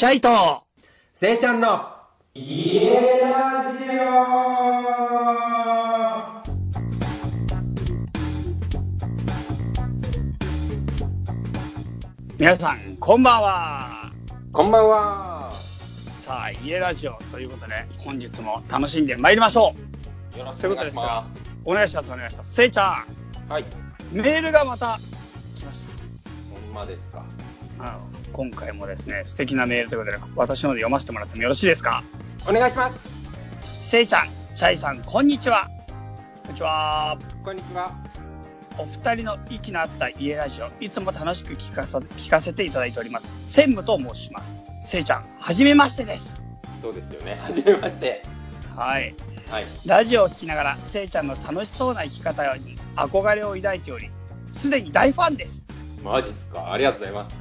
チャイと、せいちゃんの、家ラジオ皆さん、こんばんは。こんばんは。さあ、家ラジオということで、本日も楽しんで参りましょよろしう。ということですが、お願いします、お願いします。せいちゃはい。ん、メールがまた来ましほんまですか。た。あの今回もですね、素敵なメールということで、私の方で読ませてもらってもよろしいですか？お願いします。せいちゃん、チャイさん、こんにちは。こんにちは。こんにちは。お二人の息の合った家ラジオ、いつも楽しく聞かさ聞かせていただいております。専務と申します。せいちゃん、はじめましてです。そうですよね。はじめまして。はい。はい。ラジオを聞きながら、せいちゃんの楽しそうな生き方に憧れを抱いており、すでに大ファンです。マジっすか？ありがとうございます。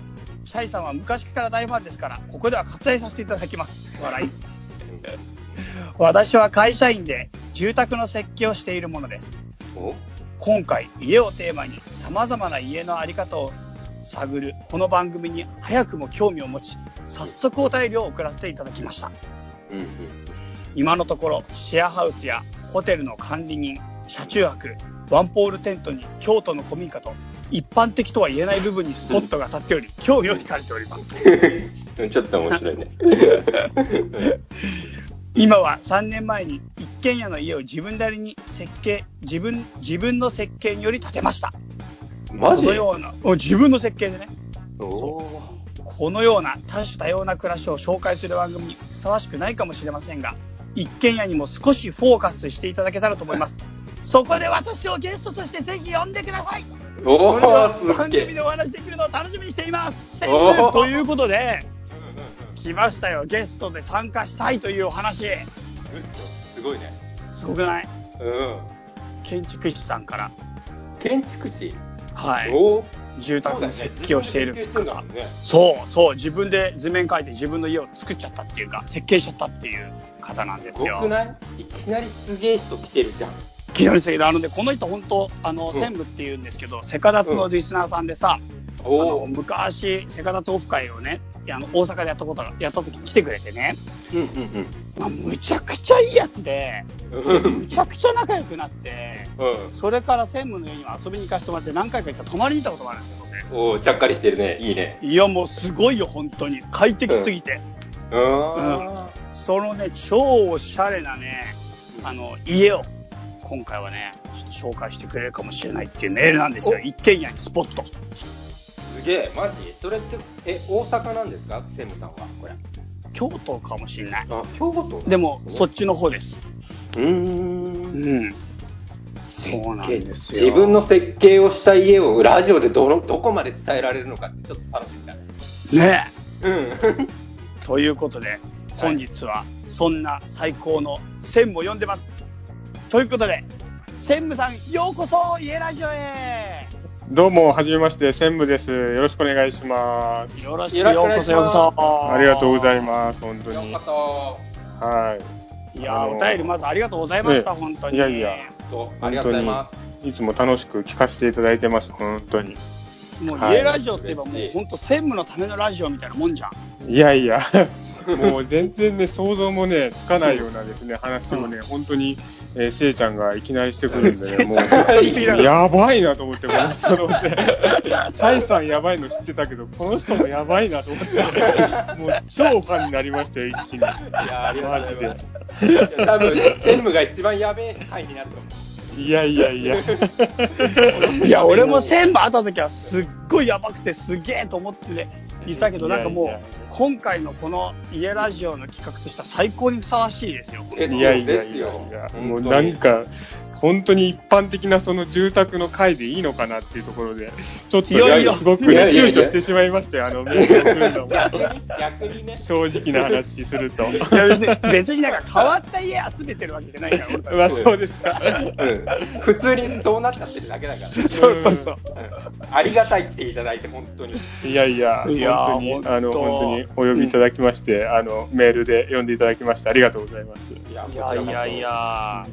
シャイさんは昔から大ファンですから、ここでは割愛させていただきます。笑い。私は会社員で住宅の設計をしているものです。お？今回、家をテーマに様々な家のあり方を探るこの番組に早くも興味を持ち、早速お便りを送らせていただきました。うんうん。今のところ、シェアハウスやホテルの管理人、車中泊、ワンポールテントに京都の古民家と、一般的とは言えない部分にスポットが立っており、興味を惹かれております。ちょっと面白いね。今は3年前に一軒家の家を自分なりに設計、自分、自分の設計により建てました。マジ？このような、お自分の設計でね、このような多種多様な暮らしを紹介する番組にふさわしくないかもしれませんが、一軒家にも少しフォーカスしていただけたらと思います。そこで私をゲストとしてぜひ呼んでください。おそれではー、すっげえ。番組でお話しできるのを楽しみにしています。ということで、来ましたよ。ゲストで参加したいというお話。嘘すごいね。すごくない？うん。建築士さんから、建築士？はい、住宅の設計をしている自分で設計してんだ方もんね。そうそう、自分で図面描いて自分の家を作っちゃったっていうか、設計しちゃったっていう方なんですすよ。ごくない？いきなりすげえ人来てるじゃん。昨日ですけど、あのね、この人本当、あの、ん専務っていうんですけど、セカダツのリスナーさんでさ、あのおー。昔、セカダツオフ会をね、あの大阪でやったことが、やった時に来てくれてね、うんうんまあ、むちゃくちゃいいやつで、うん。うんむちゃくちゃ仲良くなって、うん。それから専務の家にも遊びに行かせてもらって何回か行ったら泊まりに行ったことがあるんですよ、ね。おー、ちゃっかりしてるね。いいね。いや、もうすごいよ、本当に。快適すぎて。うーん。そのね、超おしゃれなね、あの、家を、今回はね、ちょっと紹介してくれるかもしれないっていうメールなんですよ。お一軒家にスポット。すげえ、マジ？それって、え、大阪なんですか？専務さんは、これ。京都かもしれない。あ、京都？でも、そっち。ちの方です。うー。うんん。そうなんですよ。自分の設計をした家をラジオでどの、どこまで伝えられるのかってちょっと楽しみだね。ねうん。え。ということで、本日は、そんな最高の専務を呼んでます。ということで、専務さん、ようこそ、家ラジオへどうも、はじめまして、専務です。よろしくお願いします。よろしくお願いしますようこそ。ありがとうございます、本当にようこ。そ。はいやー、あのお便りまずありがとうございました、ね本当に。いやいやとありがとうございます。い。いつも楽しく聞かせていただいてます、本当に。もうはい家ラジオって言えばもう本当専務のためのラジオみたいなもんじゃん。いやいや、もう全然ね、想像もね、つかないようなですね、話をね、本当に、えー、せいちゃんがいきなりしてくるんでね、もう、やばいなと思って、この人のね、チャイさんやばいの知ってたけど、この人もやばいなと思って、もう超ファンになりましたよ、一気に。いやーありがとうございます。で。多分、専務が一番やべえ回になると思う。いやいやいや。いや、俺も専務会った時はすっごいやばくてすげえと思っていたけど、なんかもいやいうや、今回のこの家ラジオの企画としては最高にふさわしいですよ。ですいやいやよ、ですいやもうなんか、本当に一般的なその住宅の会でいいのかなっていうところで、ちょっといやいやすごくねいやいやいや躊躇してしまいましたよ、あの、メールを送るのも逆に、逆にね。正直な話すると。いや別に別になんか変わった家集めてるわけじゃないから、俺 まあそうですか。うん。普通にそうなっちゃってるだけだから。そうそうそう。うんありがたい来ていただいて、本当に。いやいや、いや本当に、あの、本当にお呼びいただきまして、あの、メールで読んでいただきましてありがとうございます。いやいやいやい。や、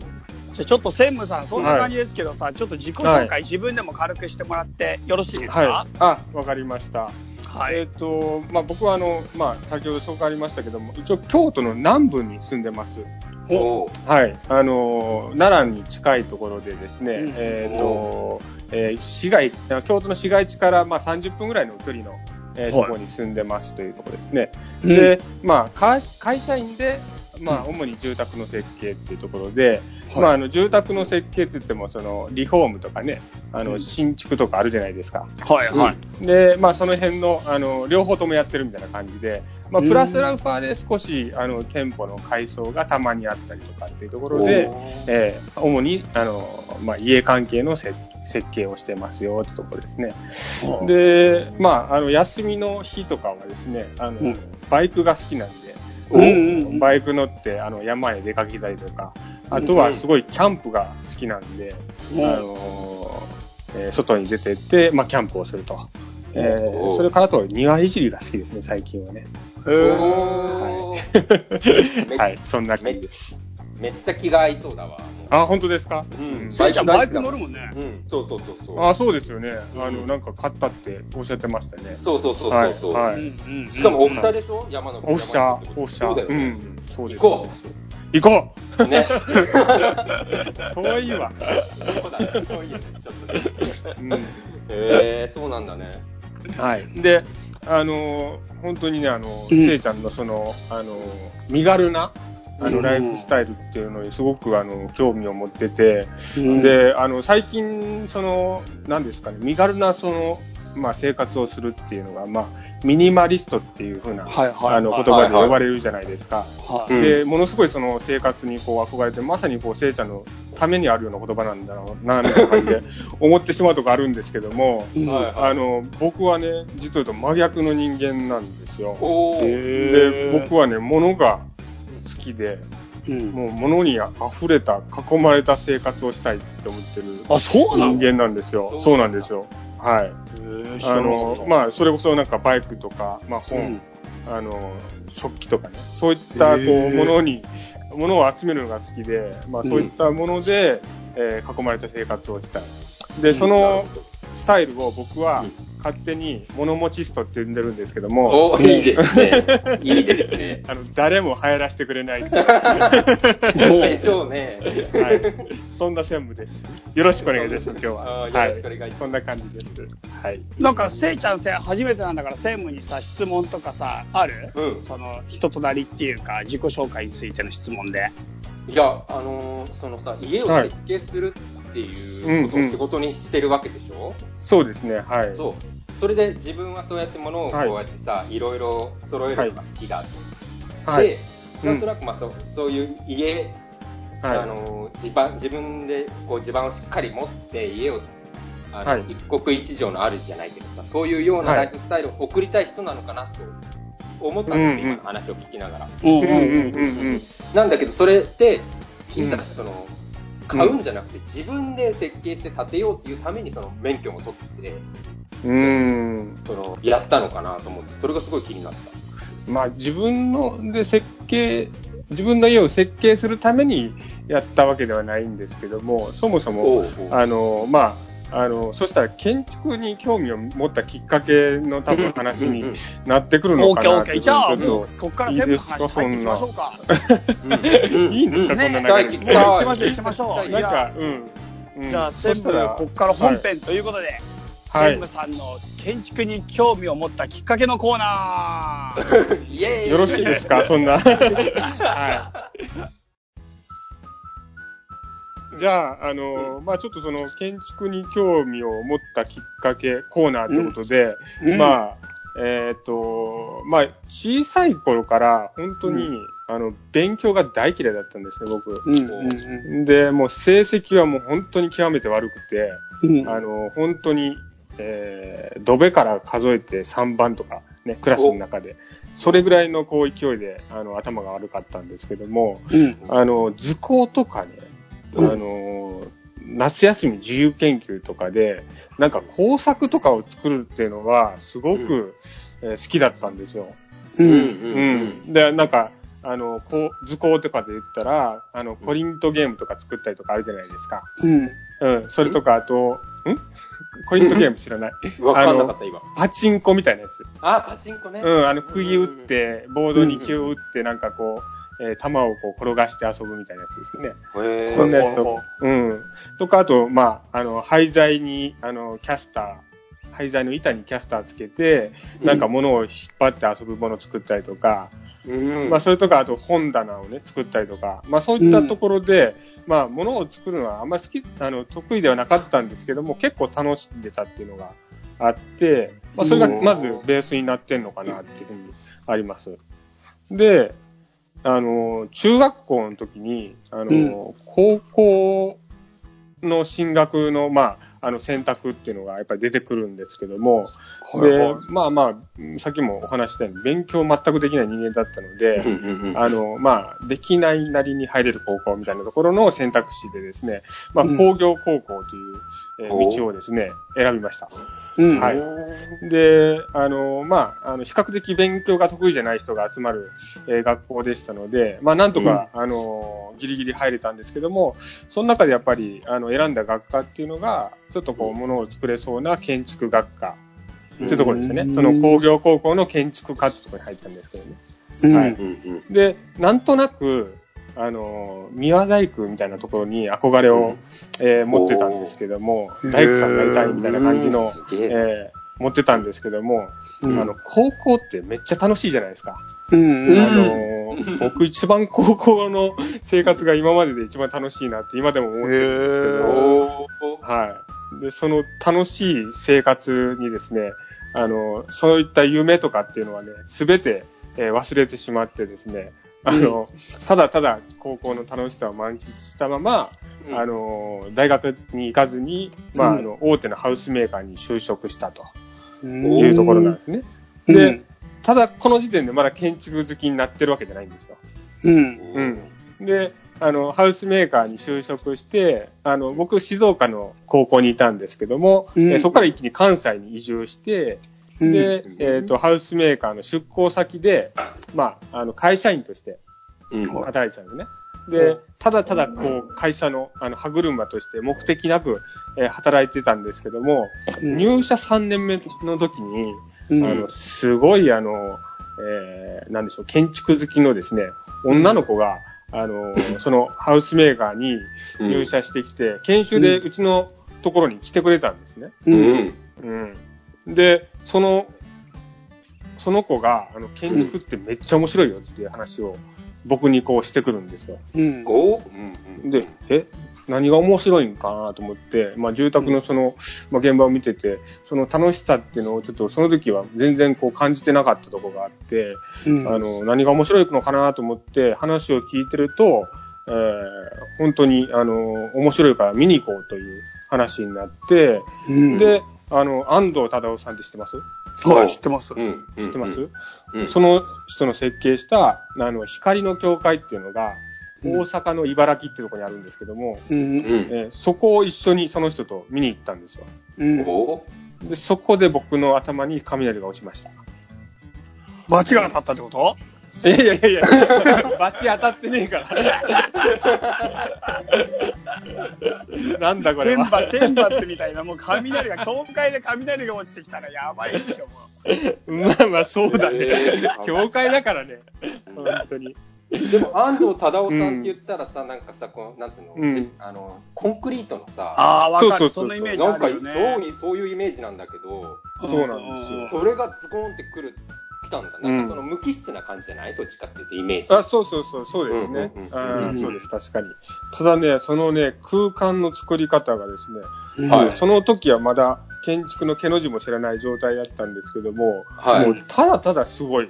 じゃあちょっと専務さん、そんな感じですけどさ、ちょっと自己紹介、自分でも軽くしてもらってよろしいですか？はい。あ、わかりました。はい。えっ、と、まあ、僕はあの、まあ、先ほど紹介ありましたけども、一応京都の南部に住んでます。おはい。あのー奈良に近いところでですね、うんえっ、と、えー市街、京都の市街地から、まあ、30分ぐらいの距離の、えーはいところに住んでますというところですね。うんで、まあ、会会社員で、まあ、うん。主に住宅の設計っていうところで、はい。まあ、あの、住宅の設計って言っても、その、リフォームとかね、あの、うん。新築とかあるじゃないですか。はい、はい。で、まあ、その辺の、あの、両方ともやってるみたいな感じで、まあ、プラスアルファで少し、あの、店舗の改装がたまにあったりとかっていうところで、えー主に、あの、まあ、家関係の設設計をしてますよってところですね。で、まあ、あの、休みの日とかはですね、あの、うん。バイクが好きなんで、バイク乗って、あの、山へ出かけたりとか、あとはすごいキャンプが好きなんで、うん。あのえー外に出てって、まあ、キャンプをすると。えーそれからあと、庭いじりが好きですね、最近はね。へー。おーめはい、そんな感じです。めっちゃ気が合いそうだわ。あ、本当ですか？うんせいちゃんバイク乗るもんね。うん、そうそうそうそう。あ、そうですよね。あの、うんなんか買ったっておっしゃってましたね。そうそうそうそうそう。はいうんうんうんしかもオフ車でしょ？山の。オフ車オフ車。そうだよね。うん、そうです。行こ行こう。ね。う 遠いわ。そうだね。そういいねちょっとね。うん。へえー、そうなんだね。はい。で、あのー本当にね、あの、うんせいちゃんのその、あの、身軽な、あの、うん。ライフスタイルっていうのにすごく、あの、興味を持ってて、うん。で、あの、最近、その、何ですかね、身軽な、その、まあ、生活をするっていうのが、まあ、ミニマリストっていうふうな、はいはいあの、はい。言葉で呼ばれるじゃないですか。はいうん。で、ものすごいその生活にこう憧れて、まさにこう、せいちゃんのためにあるような言葉なんだろうな、みたいな感じで 思ってしまうとこあるんですけども、あの、僕はね、実を言うと真逆の人間なんですよ。で、僕はね、物が好きで、うん。もう物に溢れた、囲まれた生活をしたいって思ってるあ、そうなの？人間なんですよ。そうなんですよ。はい。あの、まあ、それこそなんかバイクとか、まあ本、うん。あの、食器とかね、そういったこう、ものに、ものを集めるのが好きで、まあそういったもので、えー囲まれた生活をしたい。で、そのスタイルを僕はうん勝手に物持ちストって呼んでるんですけども、おー、いいですね。いいですね。あの、誰も流行らせてくれない。はでしょうね。い。そんな専務です。よろしくお願いいたします、今日は。よろしくお願いしますそんな感じです。はい。なんか、せいちゃんせ初めてなんだから、専務にさ、質問とかさ、ある？うんその、人となりっていうか、自己紹介についての質問で。いや、あのーそのさ、家を設計するっていうことをはい仕事にしてるわけでしょ、そうですね、はい。そう。それで自分はそうやって物をこうはいやってさ、い、ろいろ揃えるのが好きだと。はい。で、なんとなくまあそうそういう家、はい。あのー地盤自分でこう地盤をしっかり持って家をあの、はい一国一城の主じゃないけどさそういうようなはいライフスタイルを送りたい人なのかなと思ったんですよ、今の話を聞きながら。うんうんうんうんうん。なんだけどそれっていざうんその、買うんじゃなくて自分で設計して建てようっていうためにその免許も取ってうーん。そのやったのかなと思ってそれがすごい気になった。まあ自分ので設計、自分の家を設計するためにやったわけではないんですけども、そもそも、おうおうあの、まあ、あの、そしたら建築に興味を持ったきっかけの多分話になってくるのオーかなってケーオーケー。じゃあ、もう、こっから専務の話入っていきましょうか。いいんですかねこんな流れ行きましょう行きましょうと、なんか、うん。うんじゃあ、専務、こっから本編ということで、はい専務さんの建築に興味を持ったきっかけのコーナー。イエーイよろしいですかそんな。はい。じゃあ、あの、まあちょっとその建築に興味を持ったきっかけコーナーということで、うん。まあ、えっ、と、まあ小さい頃から本当に、あの、勉強が大嫌いだったんですね、僕。で、もう成績はもう本当に極めて悪くて、うん。あの、本当に、えー、ドベから数えて3番とか、ね、クラスの中で、それぐらいのこう勢いで、あの、頭が悪かったんですけども、うん。あの、図工とかね、あうんの、夏休み自由研究とかで、なんか工作とかを作るっていうのは、すごく、えー好きだったんですよ。ううんんうん。で、なんか、あの、こう、図工とかで言ったら、あの、コリントゲームとか作ったりとかあるじゃないですか。うん。うん。それとか、あと、ん？コリントゲーム知らない？わかんなかった、今。パチンコみたいなやつ。あ、パチンコね。うん、あの、釘打って、ボードに球打って、なんかこう、えー球をこう転がして遊ぶみたいなやつですね。そんなやつと、うん。とか、あと、まあ、あの、廃材に、あの、キャスター、廃材の板にキャスターつけて、なんか物を引っ張って遊ぶものを作ったりとか、うん。まあ、それとか、あと本棚をね、作ったりとか、まあ、そういったところで、まあ、物を作るのはあんまり好き、あの、得意ではなかったんですけども、結構楽しんでたっていうのがあって、まあ、それがまずベースになってんのかなっていうふうにあります。で、あの、中学校の時に、あの、高校の進学の、まあ、あの選択っていうのがやっぱり出てくるんですけども、で、まあまあ、さっきもお話ししたように、勉強全くできない人間だったので、うんうんうんあの、まあ、できないなりに入れる高校みたいなところの選択肢でですね、まあ、うん。工業高校という、え道をですね、選びました。うん。はいで、あの、まあ、あの、比較的勉強が得意じゃない人が集まる、えー学校でしたので、まあ、なんとか、あの、ギリギリ入れたんですけども、その中でやっぱり、あの、選んだ学科っていうのが、ちょっとこう、ものを作れそうな建築学科っていうところですよね。うんその工業高校の建築科ってところに入ったんですけどね。うん。はいうんうんで、なんとなく、あの、三輪大工みたいなところに憧れを、えー持ってたんですけども、大工さんになりたいみたいな感じのえ。えー持ってたんですけども、うん。あの、高校ってめっちゃ楽しいじゃないですか。うん。うん。あのー、僕一番高校の 生活が今までで一番楽しいなって今でも思ってるんですけど、はい。で、その楽しい生活にですね、あの、そういった夢とかっていうのはね、すべて、えー忘れてしまってですね、あの、ただただ高校の楽しさを満喫したまま、うんあの、大学に行かずに、まあ、うんあの、大手のハウスメーカーに就職したとうんいうところなんですね。うんで、ただこの時点でまだ建築好きになってるわけじゃないんですよ。うん。うん。で、あの、ハウスメーカーに就職して、あの、僕、静岡の高校にいたんですけども、うんえーそこから一気に関西に移住して、うんでうん、えっ、と、ハウスメーカーの出向先で、まあ、あの、会社員としてうん働いてたんですね。うでん、ただただ、こう、会社の、あの、歯車として目的なく、えー働いてたんですけども、うん入社3年目の時に、うんあの、すごい、あの、えー、なんでしょう、建築好きのですね、女の子が、あの、そのハウスメーカーに入社してきて、研修でうちのところに来てくれたんですね。う。うんん。うん。で、その、その子が、あの、建築ってめっちゃ面白いよっていう話を僕にこうしてくるんですよ。うん。で、え？何が面白いんかなと思って、まあ、住宅のその、まあ、現場を見てて、その楽しさっていうのをちょっとその時は全然こう感じてなかったところがあって、うん。あの、何が面白いのかなと思って話を聞いてると、えー本当に、あの、面白いから見に行こうという話になって、うん、で、あの、安藤忠夫さんって知ってます？はい、知ってます。うん。知ってます、うんその人の設計した、あの、光の教会っていうのが、うん大阪の茨城っていうところにあるんですけども、うん。うん。えーそこを一緒にその人と見に行ったんですよ。うん。おで、そこで僕の頭に雷が落ちました。罰が当たったってこと？いやいやいやいや、バチ当たってねえから。なんだこれは。天罰、天罰みたいな、もう雷が、教会で雷が落ちてきたらやばいでしょ、もう。まあまあそうだね。えー教会だからね。本当に。でも安藤忠雄さんって言ったらさ、なんかさ、このなんつうの、うんあのコンクリートのさ、ああ、わかる。そうそそうそうのイメージなんかあるよね。そうそういうイメージなんだけど、そうなんですよそれがズコーンってくる来たんだ。な？んかその無機質な感じじゃない？どっちかっていうとイメージ。あ、そうそうそう、そうですねうんうん。うんあそうです、確かに。ただね、そのね、空間の作り方がですね、うんはいその時はまだ建築の毛の字も知らない状態だったんですけども、はいもうただただすごいっ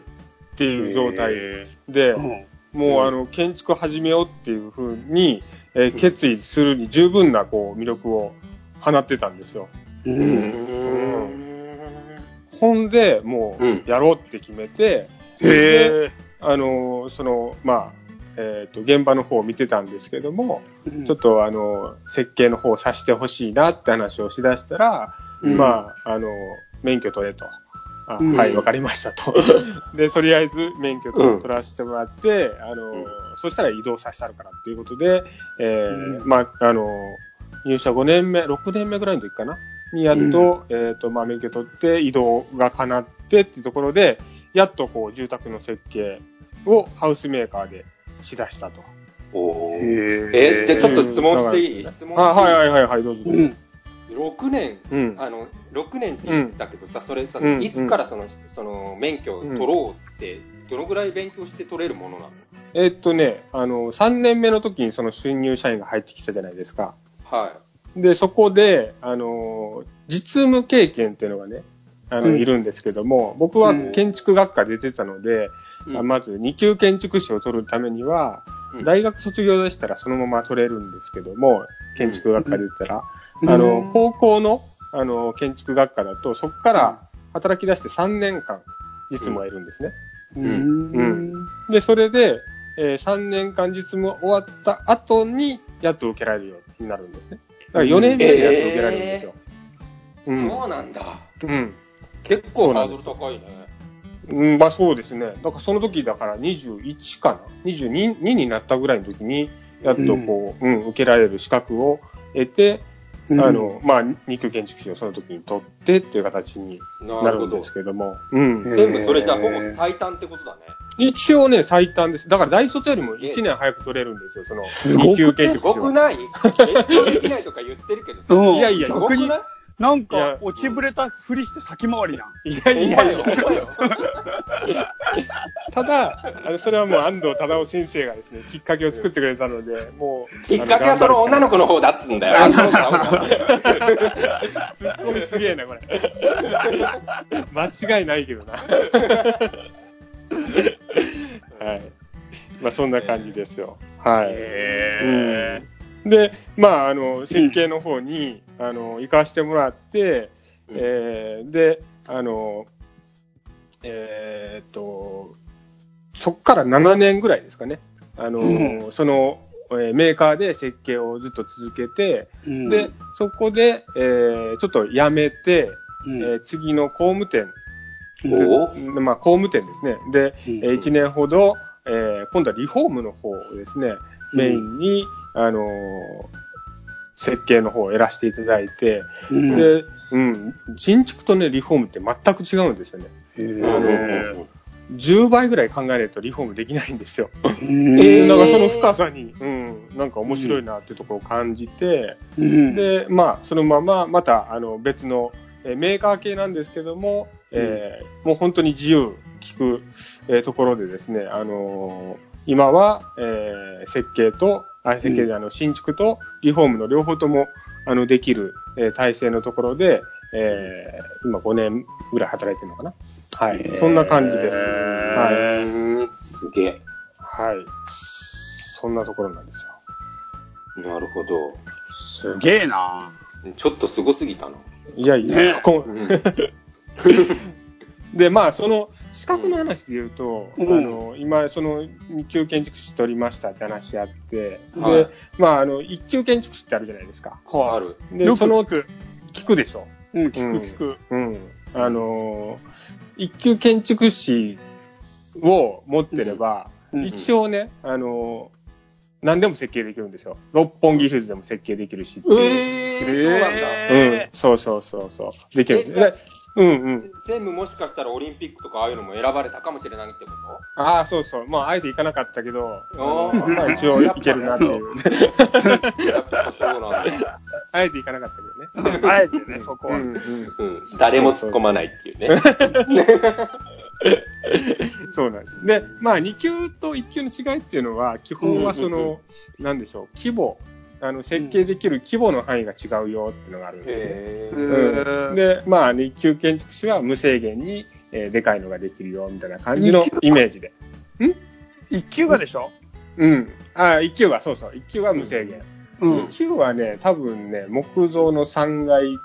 ていう状態へで、うんもうあの、建築始めようっていうふうに、えー決意するに十分なこう魅力を放ってたんですよ。う。うんん。ほんで、もうんう、やろうって決めて、で、へえ。あのーその、まあ、えっ、と、現場の方を見てたんですけども、うん。ちょっとあの、設計の方をさせてほしいなって話をしだしたら、うん。まあ、あの、免許取れと。あうん。はい、わかりましたと。で、とりあえず免許と取らせてもらって、あの、うん。そしたら移動させたるからっていうことで、えーうんまあ、あの、入社5年目、6年目ぐらいの時かなにやっと、えっ、と、まあ、免許取って移動が叶ってっていうところで、やっとこう、住宅の設計をハウスメーカーでしだしたと。おー。ええじゃあちょっと質問していい？うん。質問していい？あ、はいはいはいはい、どうぞどうん。6年、うん。あの、6年って言ってたけどさ、それさ、うんいつからその、その、免許を取ろうって、どのぐらい勉強して取れるものなの？えっとね、あの、3年目の時にその新入社員が入ってきたじゃないですか。はで、そこで、あの、実務経験っていうのがね、あの、うん。いるんですけども、僕はうん。建築学科で出てたので、い。あまず2級建築士を取るためには、うん。大学卒業でしたらそのまま取れるんですけども、建築学科で出たら、うん。あの、高校の、あの、建築学科だと、そこから働き出して3年間、実務を得るんですね。うん。うん。で、それで、えー3年間実務終わった後に、やっと受けられるようになるんですね。だから4年目でやっと受けられるんですよ。うんそうなんだ。うん。結構ハードル高いね。うん、まあそうですね。だからその時だから21かな ?22 になったぐらいの時に、やっとこう、うん、受けられる資格を得て、うんあの、まあ、二級建築士をその時に取ってっていう形になるんで。すけども。うん。全部それじゃあほぼ最短ってことだね。一応ね、最短です。だから大卒よりも1年早く取れるんですよ、そのすごくね二級建す築士は。ごくない？できないとか言ってるけどさ。うんいやいやすごくない？なんいやか、落ちぶれたふりして先回りやん。いやほんまよ、いやいや。ただ、あのそれはもう安藤忠夫先生がですね、きっかけを作ってくれたので、もう。きっかけはその女の子の方だっつうんだよ。ツッコミすげえな、これ。間違いないけどな。はい。まあ、そんな感じですよ。はい。へうんで、まあ、あの、設計の方に、あの、行かしてもらって、うんえーで、あの、えーっと、そっから7年ぐらいですかね。あの、うその、えーメーカーで設計をずっと続けて、うん。で、そこで、えーちょっと辞めて、うん。えー次の工務店、まあ、工務店ですね。で、うん。え1年ほど、えー今度はリフォームの方をですね、メインに、あのー設計の方をやらせていただいて、うん。で、うん、新築とね、リフォームって全く違うんですよね。へうんー10倍ぐらい考えないとリフォームできないんですよ。うん。え ーなんかその深さに、うん、なんか面白いなっていうところを感じて、うん。で、まあ、そのまま、また、あの、別の、えーメーカー系なんですけども、えーもう本当に自由聞く、えーところでですね、あのー今は、えー設計と、あ、設計で、あの、新築とリフォームの両方とも、あの、できる、えー体制のところで、えー今5年ぐらい働いてるのかな。はい。そんな感じです。はい。うんすげえ。はい。そんなところなんですよ。なるほど。すげえなちょっとすごすぎたな。いやいや、ねこうん で、まあ、その、資格の話で言うと、うんあの、今、その、2級建築士取りましたって話あって、はいで、まあ、あの、1級建築士ってあるじゃないですか。あはる。で、よくその、聞く。聞くでしょ。い。うん、聞く聞く。うん。あの、1級建築士を持ってれば、うん一応ね、あの、何でも設計できるんですよ。六本木ヒルズでも設計できるしっていう。えー、そうなんだ。えうん、そうそうそうそう。できるんです。うんうん。ぜ全部もしかしたらオリンピックとかああいうのも選ばれたかもしれないってこああ、そうそう。まあ、あえて行かなかったけど、まあ、一応いけるなっていう。そうなんだ。あえて行かなかったけどね。あえてね、そこは。うんうん。うん。誰も突っ込まないっていうね。そうなんです。で、まあ、2級と1級の違いっていうのは、基本はそうんうんの、なんでしょう、規模、あの、設計できる規模の範囲が違うよっていうのがあるんですね。へへーーで、まあ、2級建築士は無制限に、えーでかいのができるよ、みたいな感じのイメージで。一級がでしょ？うん。ああ、1級は、そうそう、1級は無制限。うん。2。級はね、多分ね、木造の3階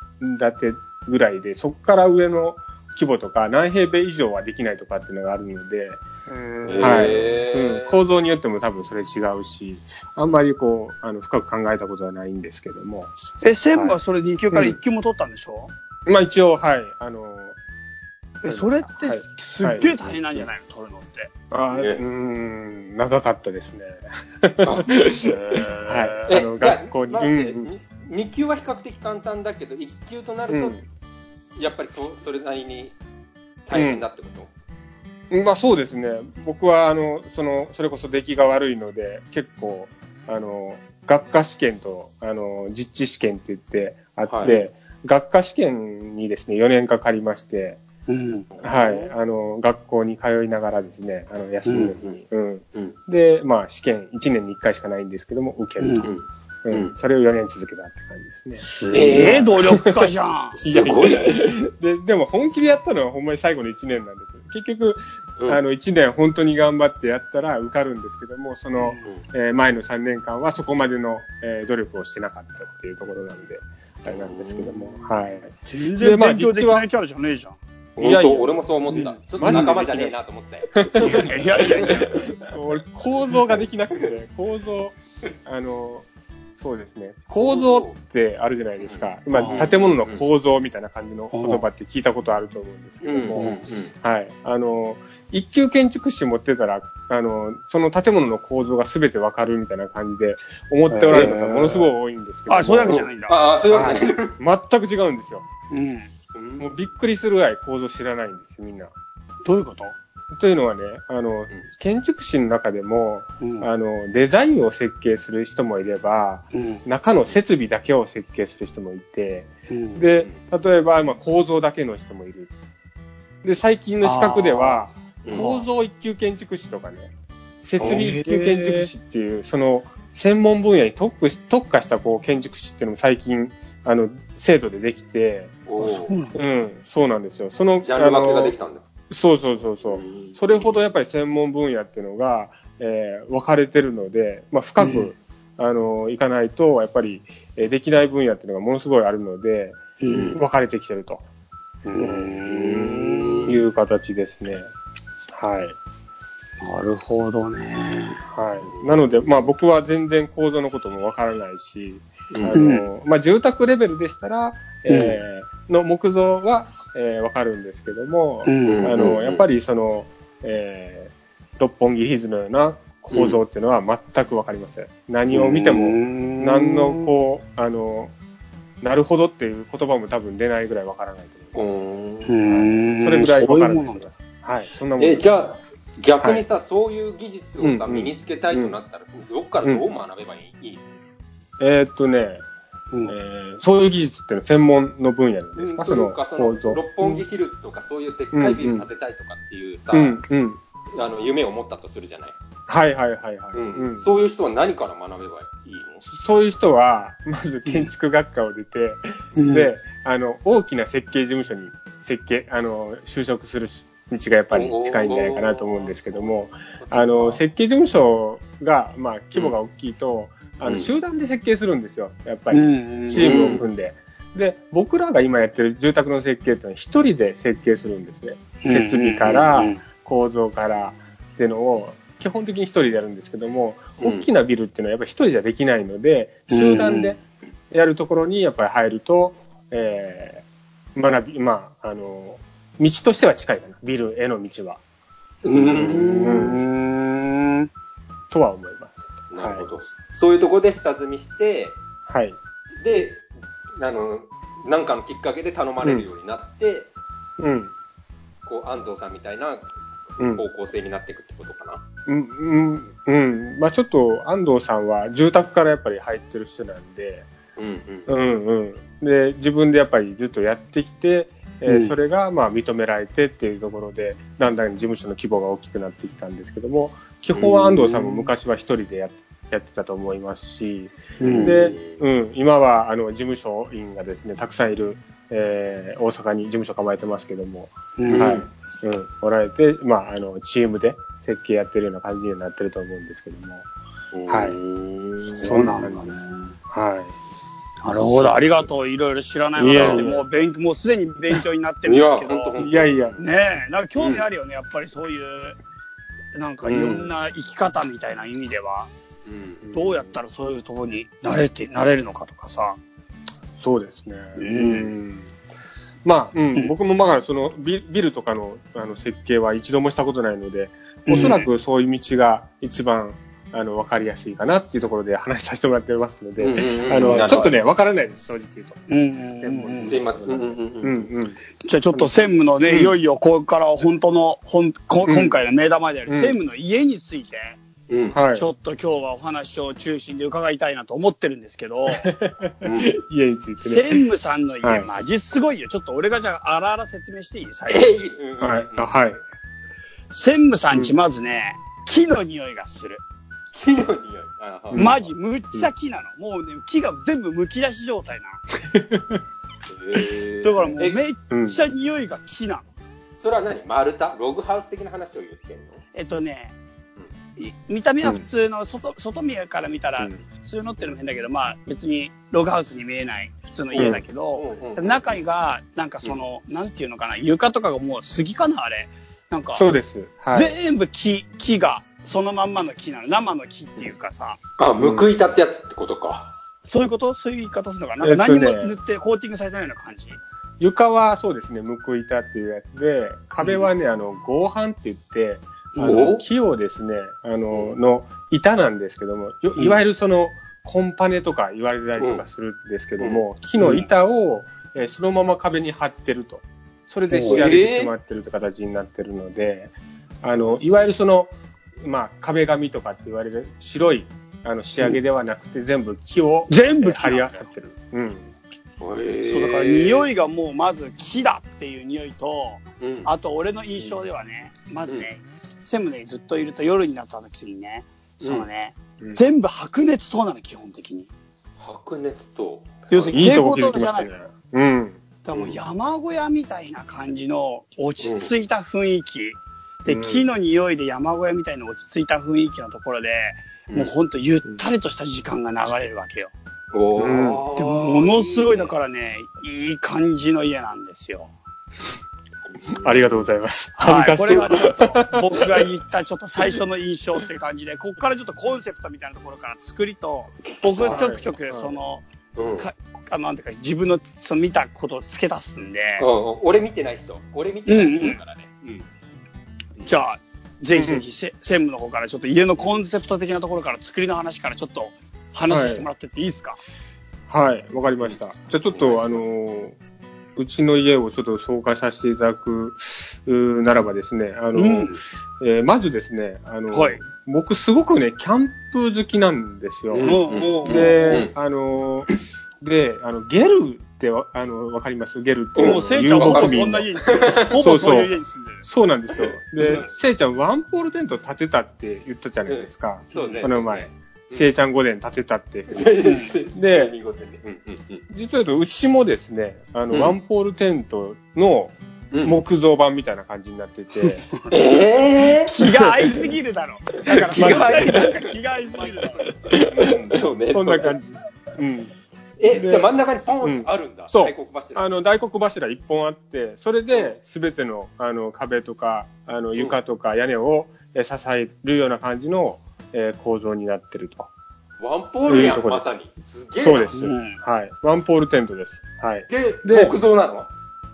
建てぐらいで、そこから上の規模とか、何平米以上はできないとかっていうのがあるので、はい。うん、構造によっても多分それ違うし、あんまりこう、あの、深く考えたことはないんですけども、え、専務はそれ2級から1級も取ったんでしょ？まあ一応、はい、あの、え、それってはい。すっげえ大変なんじゃないの、取るのって。ねあーうーん、長かったですね。あ はい。えあの、じゃあ学校に。待ってうん。うんに二級は比較的簡単だけど、一級となると、うん。やっぱりそそれなりに大変だってこと、まあそうですね。僕は、あの、その、それこそ出来が悪いので、結構、あの、学科試験と、あの、実地試験って言ってあって、はい。学科試験にですね、4年かかりまして、うん。はい、あの、学校に通いながらですね、あの、休みの日に、うん。うんで、まあ、試験、1年に1回しかないんですけども、受けると。うんうんうんそれを4年続けたって感じですね。すげえ努力家じゃん。すごいね。で、でも本気でやったのはほんまに最後の1年なんですよ。結局、うんあの、1年本当に頑張ってやったら受かるんですけども、その、えー前の3年間はそこまでの、えー努力をしてなかったっていうところなんで、あれなんですけども、はい。全然勉強できないキャラじゃねえじゃん。本いやいや。当、俺もそう思った。ちょっと仲間じゃねえなと思ったよ。いやいや。いや。俺、構造ができなくて、構造、あの、そうですね。構造ってあるじゃないですか。今、うん建物の構造みたいな感じの言葉って聞いたことあると思うんですけども、うんうんはい。あの、一級建築士持ってたら、あの、その建物の構造が全てわかるみたいな感じで思っておられる方がものすごい多いんですけども。あ、そういうわけじゃないんだ。ああ、そういうわけじゃない全く違うんですよ。うん。もうびっくりするぐらい構造知らないんですよ、みんな。どういうこと？というのはね、あの、建築士の中でも、うん。あの、デザインを設計する人もいれば、うん。中の設備だけを設計する人もいて、うん、で、例えば、まあ、構造だけの人もいる。で、最近の資格では、うん構造一級建築士とかね、設備一級建築士っていう、その、専門分野に特化したこう建築士っていうのも最近、あの、制度でできて、うん、そうなんですよ。その、ジャンル分けができたたんだ。そうそうそうそう。うんそれほどやっぱり専門分野っていうのが、えー分かれてるので、まあ、深く、あの、いかないと、やっぱり、えーできない分野っていうのがものすごいあるので、うん分かれてきてるとうんいう形ですね。はい。なるほどね。はい。なので、まあ僕は全然構造のこともわからないし、うんあの、まあ住宅レベルでしたら、えーの木造は、えーわかるんですけども、うん。あの、やっぱりその、えー六本木ヒルズのような構造っていうのは全くわかりません。何を見ても、何のこう、あの、なるほどっていう言葉も多分出ないぐらいわからないと思います。それぐらいわからそういうもんなんだ。ないと思います。はい。そんなもんじゃあ、逆にさ、そういう技術をさ、うん身につけたいとなったら、どっからどう学べばいい、いい？えーっとね、うんえーそういう技術っていうのは専門の分野なんですか、うか、その、構造。六本木ヒルズとか、そういうでっかいビル建てたいとかっていうさ、うん、うん。あの、夢を持ったとするじゃない？はいはいはいはい。うんうんそういう人は何から学べばいいの？そういう人は、まず建築学科を出て、うんで、あの、大きな設計事務所に設計、あの、就職する道がやっぱり近いんじゃないかなと思うんですけども、あの、設計事務所が、まあ、規模が大きいと、あの、うん集団で設計するんですよ、やっぱうり。んチームを組んで。で、僕らが今やってる住宅の設計ってのは一人で設計するんですね。設備から構造からっていうのを基本的に一人でやるんですけども、うん大きなビルっていうのはやっぱり一人じゃできないので、集団でやるところにやっぱり入ると、えー、学び、まあ、あの、道としては近いかな。ビルへの道は。う。うんん。とは思います。なるほど。そういうところで下積みして、はい。はい。で、あの、なんかのきっかけで頼まれるようになって、うん。こう、安藤さんみたいなうん。方向性になっていくってことかな。うん、うん、うん。まあちょっと安藤さんは住宅からやっぱり入ってる人なんで、うんうん。うんうん。で、自分でやっぱりずっとやってきて、えーうん。それがまあ認められてっていうところで、だんだん事務所の規模が大きくなってきたんですけども、基本は安藤さんも昔は一人でややってたと思いますし、うん。で、うん、今はあの事務所員がですね、たくさんいる、えー大阪に事務所構えてますけども、うん。はい、うん、おられて、まあ、あの、チームで設計やってるような感じにはなってると思うんですけども、はいいそうなんだね。はなるほど、ありがとう。いろいろ知らない話で、もう勉強、もうすでに勉強になってるんいや、ですけど。い。いやいや、ねえ、なんか興味あるよね、やっぱりそういう、なんかいろんな生き方みたいな意味では、うん。どうやったらそういうところに慣れて、慣れるのかとかさ。そうですね。うんんまあ、うん、うん僕もまあ、そのビビルとかのあの設計は一度もしたことないので、おそらくそういう道が一番、あの、わかりやすいかなっていうところで話させてもらってますので、うんうんうんあの、ちょっとね、わからないです、正直言うと。うんすいません。うんうんうんうんうん。じゃあちょっと専務のね、うんいよいよここから本当の、ほんこうん今回の目玉であるうん専務の家について、うん。はいち。ょっと今日はお話を中心で伺いたいなと思ってるんですけど、うん 家について専ね。務さんの家、はいマジすごいよ。ちょっと俺がじゃあ、あらあら説明していい最え後。はい。専務さんちまずね、木の匂いがする。木の匂い。マジ、むっちゃ木なの。もうね、木が全部剥き出し状態なの。だからもうえめっちゃ匂いが木なの。それは何？丸太？ログハウス的な話を言ってんの？えっとね、い見た目は普通の、外、外見から見たらうん普通のってのも変だけど、まあ別にログハウスに見えない普通の家だけど、うんうんうん中が、なんかその、なんていうのかな、床とかがもう杉かなあれ。なんか、そうです。はい。全部木、木が、そのまんまの木なの。生の木っていうかさ、あ、報いたってやつってことか。そういうこと？そういう言い方するのかな？なんか何も塗ってコーティングされてないような感じ？床はそうですね、報いたっていうやつで、壁はね、あの、合板って言って、あおの木をですね、あの、の板なんですけども、よいわゆるその、コンパネとか言われたりとかするんですけども、木の板を、えーそのまま壁に貼ってると。それで仕上げてしまってるって形になってるので、あの、いわゆるその、まあ、壁紙とかって言われる白い、あの、仕上げではなくて、全部木を、全部貼り合ってる。うん。そうだから匂いがもうまず木だっていう匂いと、うん、あと俺の印象ではね、まずね、専務でずっといると夜になった時にね、そのね、うん全部白熱灯なの、基本的に。白熱と。要するに蛍いいとこ気づ光灯じゃない。きましたねだか。うん。らもう山小屋みたいな感じの落ち着いた雰囲気。で、うん木の匂いで山小屋みたいな落ち着いた雰囲気のところで、もうほんとゆったりとした時間が流れるわけよ。おうんーでも、ものすごい、だからね、いい感じの家なんですよ。ありがとうございます。はい、こ恥ずかしい。れがちょっと僕が言ったちょっと最初の印象って感じで、ここからちょっとコンセプトみたいなところから作りと、僕ちょくちょくその、うんかあのなんていうか自分のその見たことを付け足すんで、うん俺見てない人。俺見てない人だからね。うんじゃあ、ぜひぜひせ専務の方からちょっと家のコンセプト的なところから作りの話からちょっと話してもらってっていいですか、はい、わかりました。じゃあちょっと、あのーうちの家をちょっと紹介させていただくならばですね、あの、うん。えーまずですね、あの、はい。僕すごくね、キャンプ好きなんですよ。うん。もうもうで、あのーで、あの、ゲルってわ、あの、わかります？ゲルっていうの。もうせいちゃんほぼそんな家に住んでる。ほぼそういう家に住んでる。そうなんですよ。うでん、せいちゃんワンポールテント建てたって言ったじゃないですか。そうね。この前。うんせいちゃん御殿建てたって。で、実は言うと、うちもですね、あの、うんワンポールテントのうん木造版みたいな感じになってて、え気が合いすぎるだろ。だから、気が合いなんか気が合いすぎるだろ。ぇそうね。そんな感じ。うん。え、でじゃあ真ん中にポンってあるんだ。そう大黒柱。あの、大黒柱一本あって、それで、すべての、あの、壁とか、あの、床とか屋根をえ支えるような感じの、えー構造になってると。ワンポールやん、まさに。すげえな。そうです。うんはい。ワンポールテントです。はい。で、で木造なの？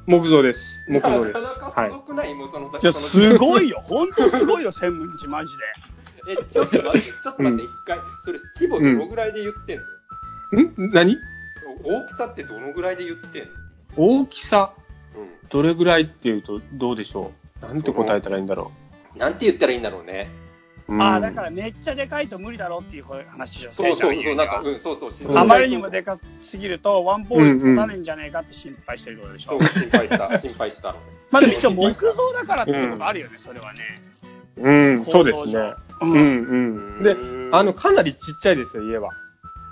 木造です。木造です。なかなかはいすご。くない、もうその、いや、そのすごいよ。ほんとすごいよ、専務んち、マジで。え、ちょっと待って、ちょっと待って、一回。それ、規模どのぐらいで言ってんの、ん？何？大きさってどのぐらいで言ってんの？大きさ、うん。どれぐらいっていうと、どうでしょう？なんて答えたらいいんだろなんて言ったらいいんだろうね。う。うんああ、だからめっちゃでかいと無理だろっていう話でしょ、そうそうそう、なんか、うん、そうそう。うんあまりにもでかすぎると、ワンポールに立たないんじゃないかって心配してるってことでしょそう、。心配した、心配した。まあでも一応木造だからってことがあるよね、それはね。うん、そうですね。う。うんん、うん。で、あの、かなりちっちゃいですよ、家は。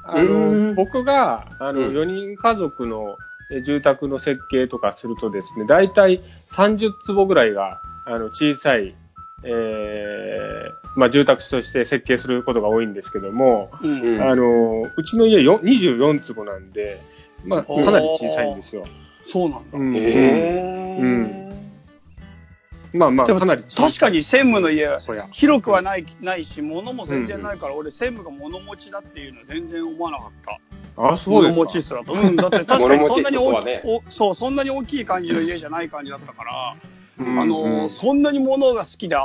あうんの、僕が、あの、うん4人家族のえ住宅の設計とかするとですね、だいたい30坪ぐらいが、あの、小さい、えー、まあ、住宅地として設計することが多いんですけども、うんうんあの、うちの家よ24坪なんで、まあ、かなり小さいんですよ。そうなんだ。うんえー。うんまあまあ、かなり。確かに専務の家。広くはないないし、物も全然ないから、俺専務が物持ちだっていうのは全然思わなかった。あ、そうですか。物持ちすらと。うん、だって 確かにそんなに大きい、そう、そんなに大きい感じの家じゃない感じだったから、うんあのうんそんなに物が好きで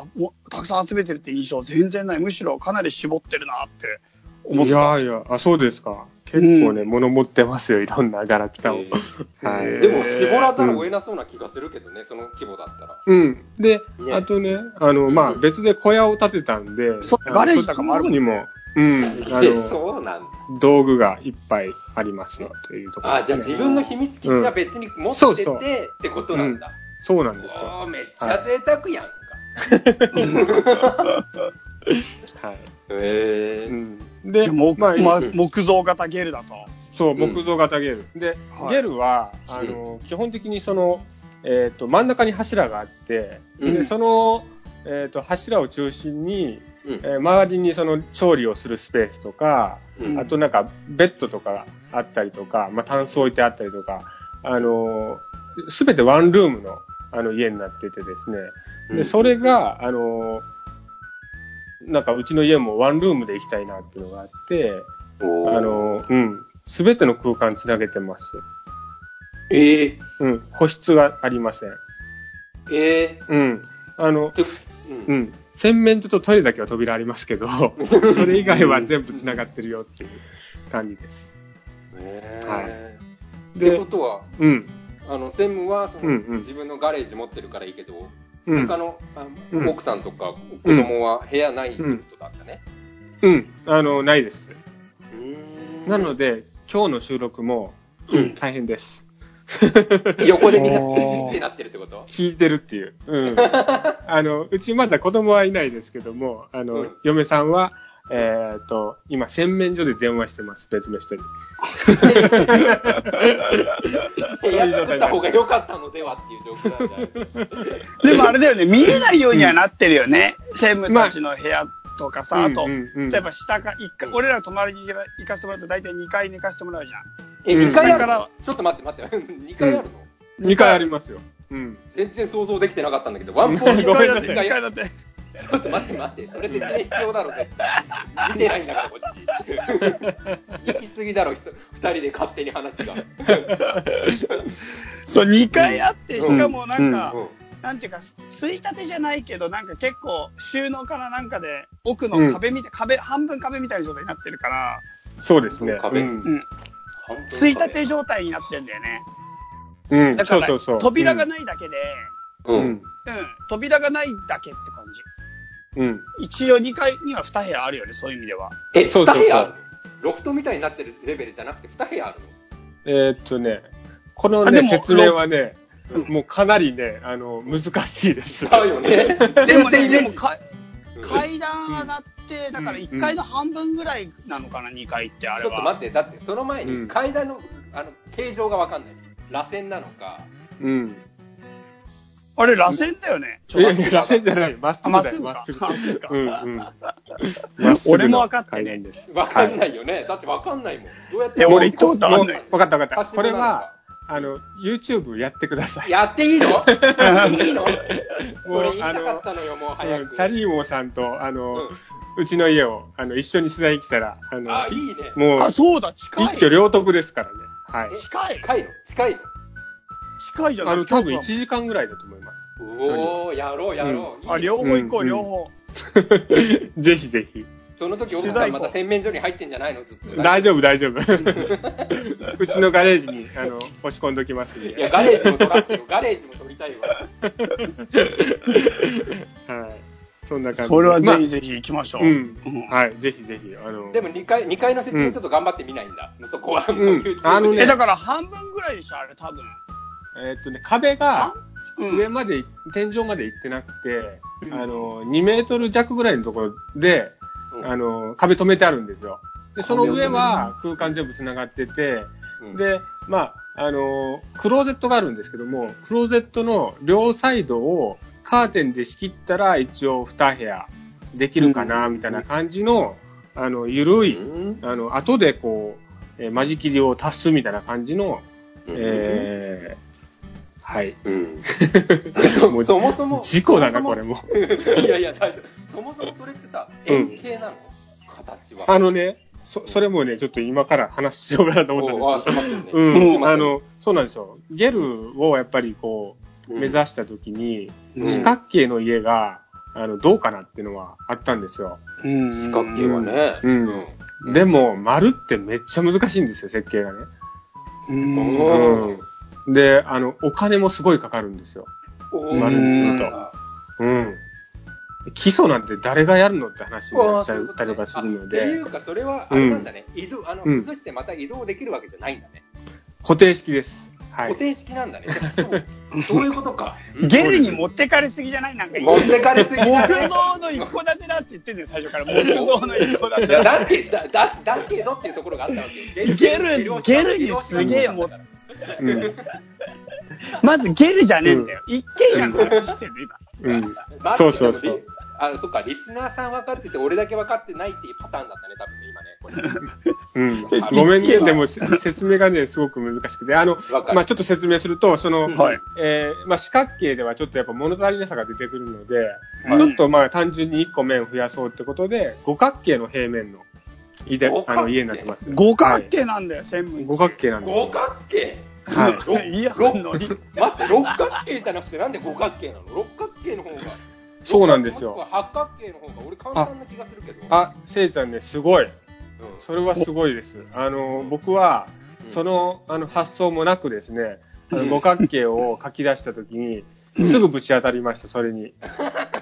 たくさん集めてるって印象全然ない。むしろかなり絞ってるなって思っいてた。やいや、あ、そうですか。結構ね、物持ってますよ、いろんなガラクタを。え はい。ーでも、絞らざるを得なそうな気がするけどね、その規模だったら。うん。で、ねあとね、あの、まあ、別で小屋を建てたんで、そうあのガレージとかもあるにも、うん、あえの、そうなんだ。道具がいっぱいありますよ、というところあ、ですね、じゃあ自分の秘密基地は別に持そうそうっててってことなんだ。そうなんですよ。めっちゃ贅沢やんか。はい。へー。うん。で、でも、まあ、ま木造型ゲルだと。そう、うん。木造型ゲル。で、はい。ゲルは、あの、基本的にその、えっ、と、真ん中に柱があって、うん。で、その、えっ、と、柱を中心に、うん。えー周りにその調理をするスペースとか、うん。あとなんかベッドとかあったりとか、まあ、タンス置いてあったりとか、あのすべてワンルームのあの家になっててですね、で、それが、あのなんかうちの家もワンルームで行きたいなっていうのがあって、あのうん、すべての空間つなげてます。ええうん、個室がありません。ええうん。あの、てううんん。洗面所とトイレだけは扉ありますけど、それ以外は全部つながってるよっていう感じです。へーはいってでこ、とは、うん。あの専務はその、うんうん自分のガレージ持ってるからいいけど、うん。他のあうん奥さんとか子供は部屋ないってことだったね。うん。あの、ないです。なので、今日の収録も、大変です。横でみんなってなってるってこと？聞いてるっていう。うん。あの、うちまだ子供はいないですけども、あの、うん嫁さんは、えっ、と、今、洗面所で電話してます、別の人に。部屋作った方が良かったのではっていう状況なんじゃないでもあれだよね、見えないようにはなってるよね。専務たちの部屋とかさ、あと、うんうんうん例えば下か、一階、俺ら泊まりに行かせてもらうと大体2階に行かせてもらうじゃん。え、うん2階ある？だからのちょっと待って待って、2階あるの、2回ありますよ。うん。全然想像できてなかったんだけど、ワンポイン2ト階だって、2 2階階だって。ちょっと待って待って、それ説明必要だろ、絶対。見てないんだから、こっち。行き過ぎだろ、ひと二人で勝手に話が。そう、2階あって、うんしかもなんか、うんなんていうか、ついたてじゃないけど、なんか結構、収納からなんかで、奥の壁みたい、壁、半分壁みたいな状態になってるから、そうですね。壁うん。ついたて状態になってんだよね。うん。だから、そうそうそう。扉がないだけで、う。うんん。うん、扉がないだけって感じ。うん。一応2階には2部屋あるよね、そういう意味では。え、そうそうそう二部屋？あるのロフトみたいになってるレベルじゃなくて、二部屋あるの？えーっとね、このね、説明はね、うんもうかなりね、あの、難しいです。だよね。でもね、全然イメー階段上がって、だから1階の半分ぐらいなのかな、2階ってあれは。ちょっと待って、だってその前うんに階段のあの形状がわかんない。螺旋なのか。うん。あれ、螺旋だよね。ちょいやいや、螺旋じゃない。まっすぐだよ、まあっすぐ。まっすぐかうんうん。俺も分かってね階段です。わかんい。ないよね。だってわかんないもん。どうやって俺行ったことあんのよもう分かった分かった。これは、あの、YouTube やってください。やっていいの？いいの？それ言いあたかったのよ、もう早く。うんチャリーモーさんと、あの、うちの家を、あの、一緒に取材に来たら、あの、あ、いいね。もうあ、、そうだ、近い。一挙両得ですからね。はいえ。近い近いの？近いの？近いじゃないあの、多分1時間ぐらいだと思いまおー、やろうやろう。いいねあ、両方行こう、うん両方。す。ぜひぜひ。その時奥さんまた洗面所に入ってんじゃないの？ずっと。大丈夫、大丈夫。うちのガレージに、あの、押し込んどきますんいや、で。ガレージも取らせてよ。ガレージも取りたいわ。はい。そんな感じで。それはまあぜひぜひ行きましょう。うんうん。はい、ぜひぜひ。あの、でも2階、二階の説明ちょっと頑張ってみないんだ。そこはもううん YouTube で。あのねえ、だから半分ぐらいでしょ、あれ、多分。えーっとね、壁がうん。上まで、天井まで行ってなくて、うん。あの、2メートル弱ぐらいのところで、うん。あの、壁止めてあるんですよ。で、その上は空間全部繋がってて、うん。で、まあ、あの、クローゼットがあるんですけども、クローゼットの両サイドをカーテンで仕切ったら一応2部屋できるかな、うんみたいな感じの、あの、ゆるい、うん。あの、後でこう、えー間仕切りを足すみたいな感じの、えーはい。うん もそうそもそも。事故だな、これも。いやいや、大丈夫。そもそもそれってさ、うん円形なの？形は。あのね、そ、それもね、ちょっと今から話しようかなと思ったんですけど。うん、あの、そうなんですよ。ゲルをやっぱりこう、目指したときに、うん四角形の家が、あの、どうかなっていうのはあったんですよ。うん四角形はね。うんでも、丸ってめっちゃ難しいんですよ、設計がね。うん。で、あの、お金もすごいかかるんですよ。お丸にするとうん。基礎なんて誰がやるのって話になっちゃったりとかするのっていで、うか、それは、あれなんだね。移動、あの、うん崩してまた移動できるわけじゃないんだね。固定式です。はい。固定式なんだね。そう そういうことか。ゲルに持ってかれすぎじゃないなんか持ってかれすぎだね木造の一戸建てだって言ってんだよ、最初から。木造の一戸建てだ。だって、だ、だ、だけどっていうところがあったわけよ。ゲルゲルにすげえもううん。まずゲルじゃねえんだよ。一軒家の話してんの、今。うん。まあそうそうそうあ、そっか、リスナーさん分かってて、俺だけ分かってないっていうパターンだったね、多分ね、今ね。んで。ごめんね。でも、せ説明がね、すごく難しくて、あの、まあちょっと説明すると、その、はいえーまあ四角形ではちょっとやっぱ物足りなさが出てくるので、はいちょっとまあ単純に1個面増やそうってことで、五角形の平面の家五角形あの家になってます。五角形なんだよ、専務。はい五角形なんですよ。五角形？はい。いや、ろのり。待って、六角形じゃなくて、なんで五角形なの？六角形の方が。そうなんですよ八角形の方が、俺簡単な気がするけど。あ、せいちゃんね、すごい。うんそれはすごいです。あの、僕は、その、あの、発想もなくですね、五角形を書き出したときに、すぐぶち当たりました、それに。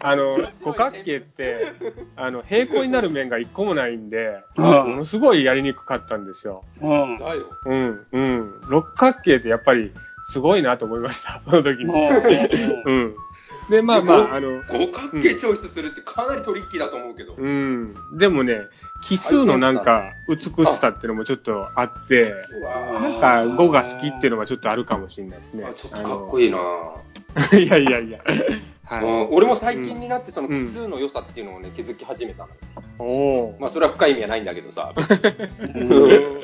あの、五角形って、あの、平行になる面が一個もないんで、うんものすごいやりにくかったんですよ。うん。だよ。うん、うん。六角形ってやっぱり、すごいなと思いました、その時に。もううん。で、まあまあ、あの、五角形チョイスするってかなりトリッキーだと思うけど。うん。でもね、奇数のなんか、美しさっていうのもちょっとあって、なんか5が好きっていうのはちょっとあるかもしれないですね。あちょっとかっこいいな いやいやいや。うはん俺も最近になってその奇数の良さっていうのをね気づき始めたの。い。おおまあそれは深い意味はないんだけどさ。ー。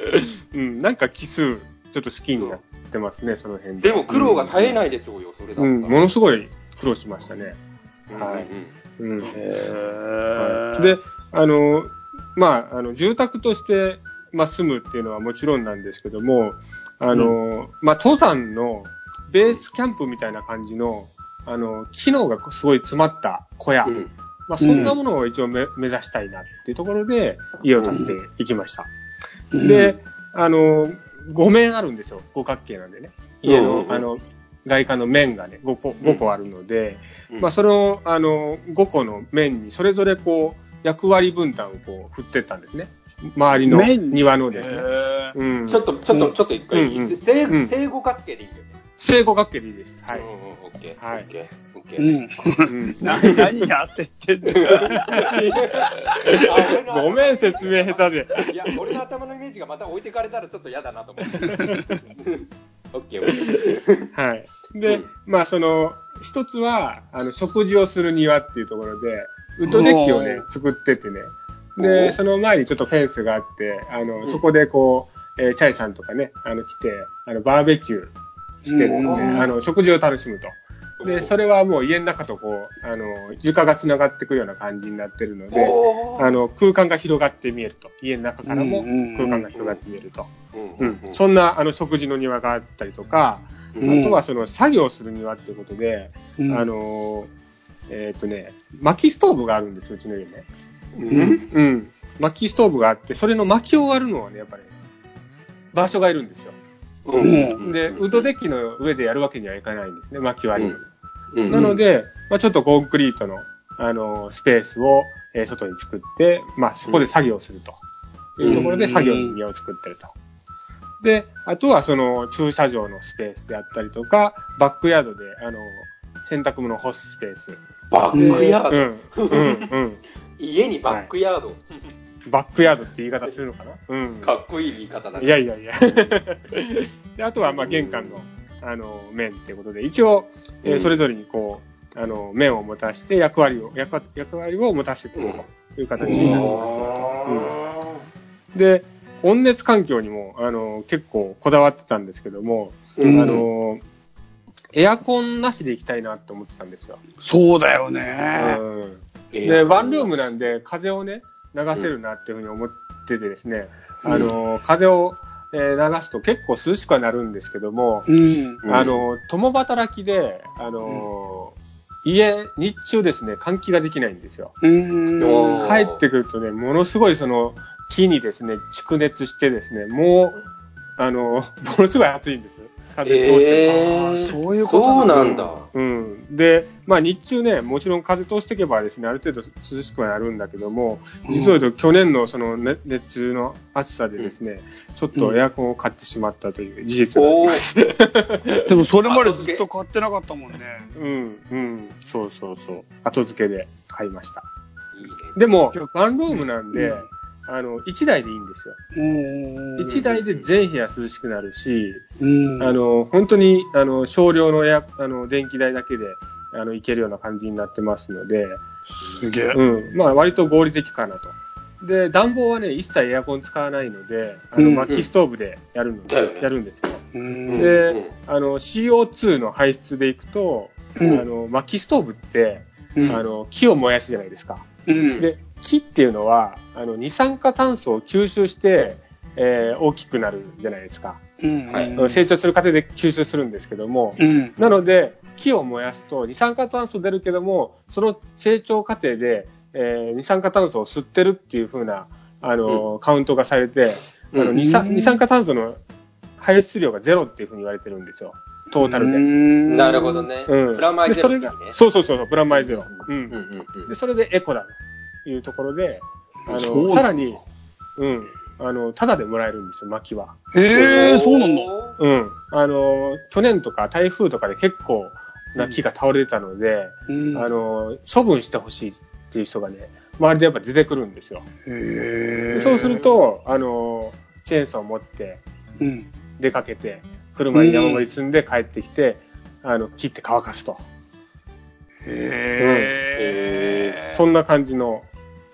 うん、なんか奇数、ちょっと好きになってますね、その辺で。でも苦労が絶えないでしょうよ、それだったら。うん、ものすごい苦労しましたね。はい。い。うん。はいで、あの、まあ、あの、住宅として、まあ、住むっていうのはもちろんなんですけども、あの、まあ、登山のベースキャンプみたいな感じの、あの、機能がすごい詰まった小屋。うんまあ、そんなものを一応め、目指したいなっていうところで、家を建てていきました。で、あの、5面あるんですよ。五角形なんでね。家の、うんあの、外観の面がね、5個、5個あるので、うんまあ、その、あの、5個の面に、それぞれこう、役割分担をこう、振ってったんですね。周りの面庭のですね。うん。ちょっと、ちょっと、ちょっと一回、うんうん正五角形でいいんだよね。正五角形でいいです。はいうん。うん、オッケー。はいオッケー。オッケうー。何が焦ってんの？ごめん、説明下手で。いや、俺の頭のイメージがまた置いてかれたらちょっと嫌だなと思って。オッケー、オッケー。はい。で、まあ、その、一つは、あの、食事をする庭っていうところで、ウッドデッキをねお、作っててね。おで、その前にちょっとフェンスがあって、あの、うんそこでこう、えーチャイさんとかね、あの、来て、あの、バーベキューしてですね、うんあの、食事を楽しむと。で、それはもう家の中とこう、あの、床が繋がってくるような感じになってるので、あの、空間が広がって見えると。家の中からも空間が広がって見えると。ううんん。そんな、あの、食事の庭があったりとか、うんあとはその作業する庭っていうことで、うんあのーえっ、とね、薪ストーブがあるんですよ、うちの家ね。うんうん。薪ストーブがあって、それの薪を割るのはね、やっぱり、場所がいるんですよ。うん。で、ウッドデッキの上でやるわけにはいかないんですね、薪割り。を。うん。なので、まあ、ちょっとコンクリートの、あのースペースを、えー外に作って、まあ、そこで作業すると。いうところでうん作業の庭を作ってると。で、あとはその駐車場のスペースであったりとか、バックヤードで、あの、洗濯物を干すスペース。バックヤード、うん、うん、うん。家にバックヤード、バックヤードって言い方するのかな？うん。かっこいい言い方だね。いやいやいや。で、あとは、まあ、玄関の、あの、面っていうことで、一応、えーうんそれぞれにこう、あの、面を持たして役割を、役役割を持たせてるという形になってますよ。うんで、温熱環境にも、あの、結構こだわってたんですけども、うんあの、エアコンなしで行きたいなって思ってたんですよ。そうだよね。うんえーで、ワンルームなんで風をね、流せるなっていうふうに思っっててですね、あの、風を、えー流すと結構涼しくはなるんですけども、うん。うんあの、共働きで、あの、家、日中ですね、換気ができないんですよ。帰ってくるとね、ものすごいその、木にですね、蓄熱してですね、もう、あの、ものすごい暑いんです。風通してもえあーー、そういうことそうななんだ。うん。で、まあ日中ね、もちろん風通していけばですね、ある程度涼しくはなるんだけども、実を言うと去年のその熱熱の暑さでですね、ちょっとエアコンを買ってしまったという事実がありおます。ー、でもそれまでずっと買ってなかったもんね。うん、うん、そうそうそう。後付けで買いました。いいね。でもワンルームなんで、うんあの、1台でいいんですよ。うん。1台で全部屋涼しくなるし、うん。あの、本当に、あの、少量のエア、あの、電気代だけで、あの、いけるような感じになってますので、すげえ。うん。まあ、割と合理的かなと。で、暖房はね、一切エアコン使わないので、あの、うん薪ストーブでやるので、だよねやるんですよ。うん。で、うんあの、CO2 の排出でいくと、うんあの、薪ストーブって、うんあの、木を燃やすじゃないですか。うん。で、木っていうのは、あの、二酸化炭素を吸収して、えー大きくなるじゃないですか。うん。はい成長する過程で吸収するんですけども、うん。なので、木を燃やすと二酸化炭素出るけども、その成長過程で、えー二酸化炭素を吸ってるっていう風な、あの、カウントがされて、あのうん二酸二酸化炭素の排出量がゼロっていう風に言われてるんですよ。トータルで。なるほどね。うん。プラマイゼロねでそれが。そうそうそう、プラマイゼロ。うん。うんうんうんで、それでエコだというところで、あの、さらに、うん、あの、タダでもらえるんですよ、薪は。へえ、そうなんだ。うん。あの、去年とか台風とかで結構な木が倒れてたので、うんあの、処分してほしいっていう人がね、周りでやっぱ出てくるんですよ。へそうする、と、あの、チェーンソーを持ってうん。出かけて、車に山盛り積んで帰ってきて、あの、切って乾かすと。へえ。そんな感じの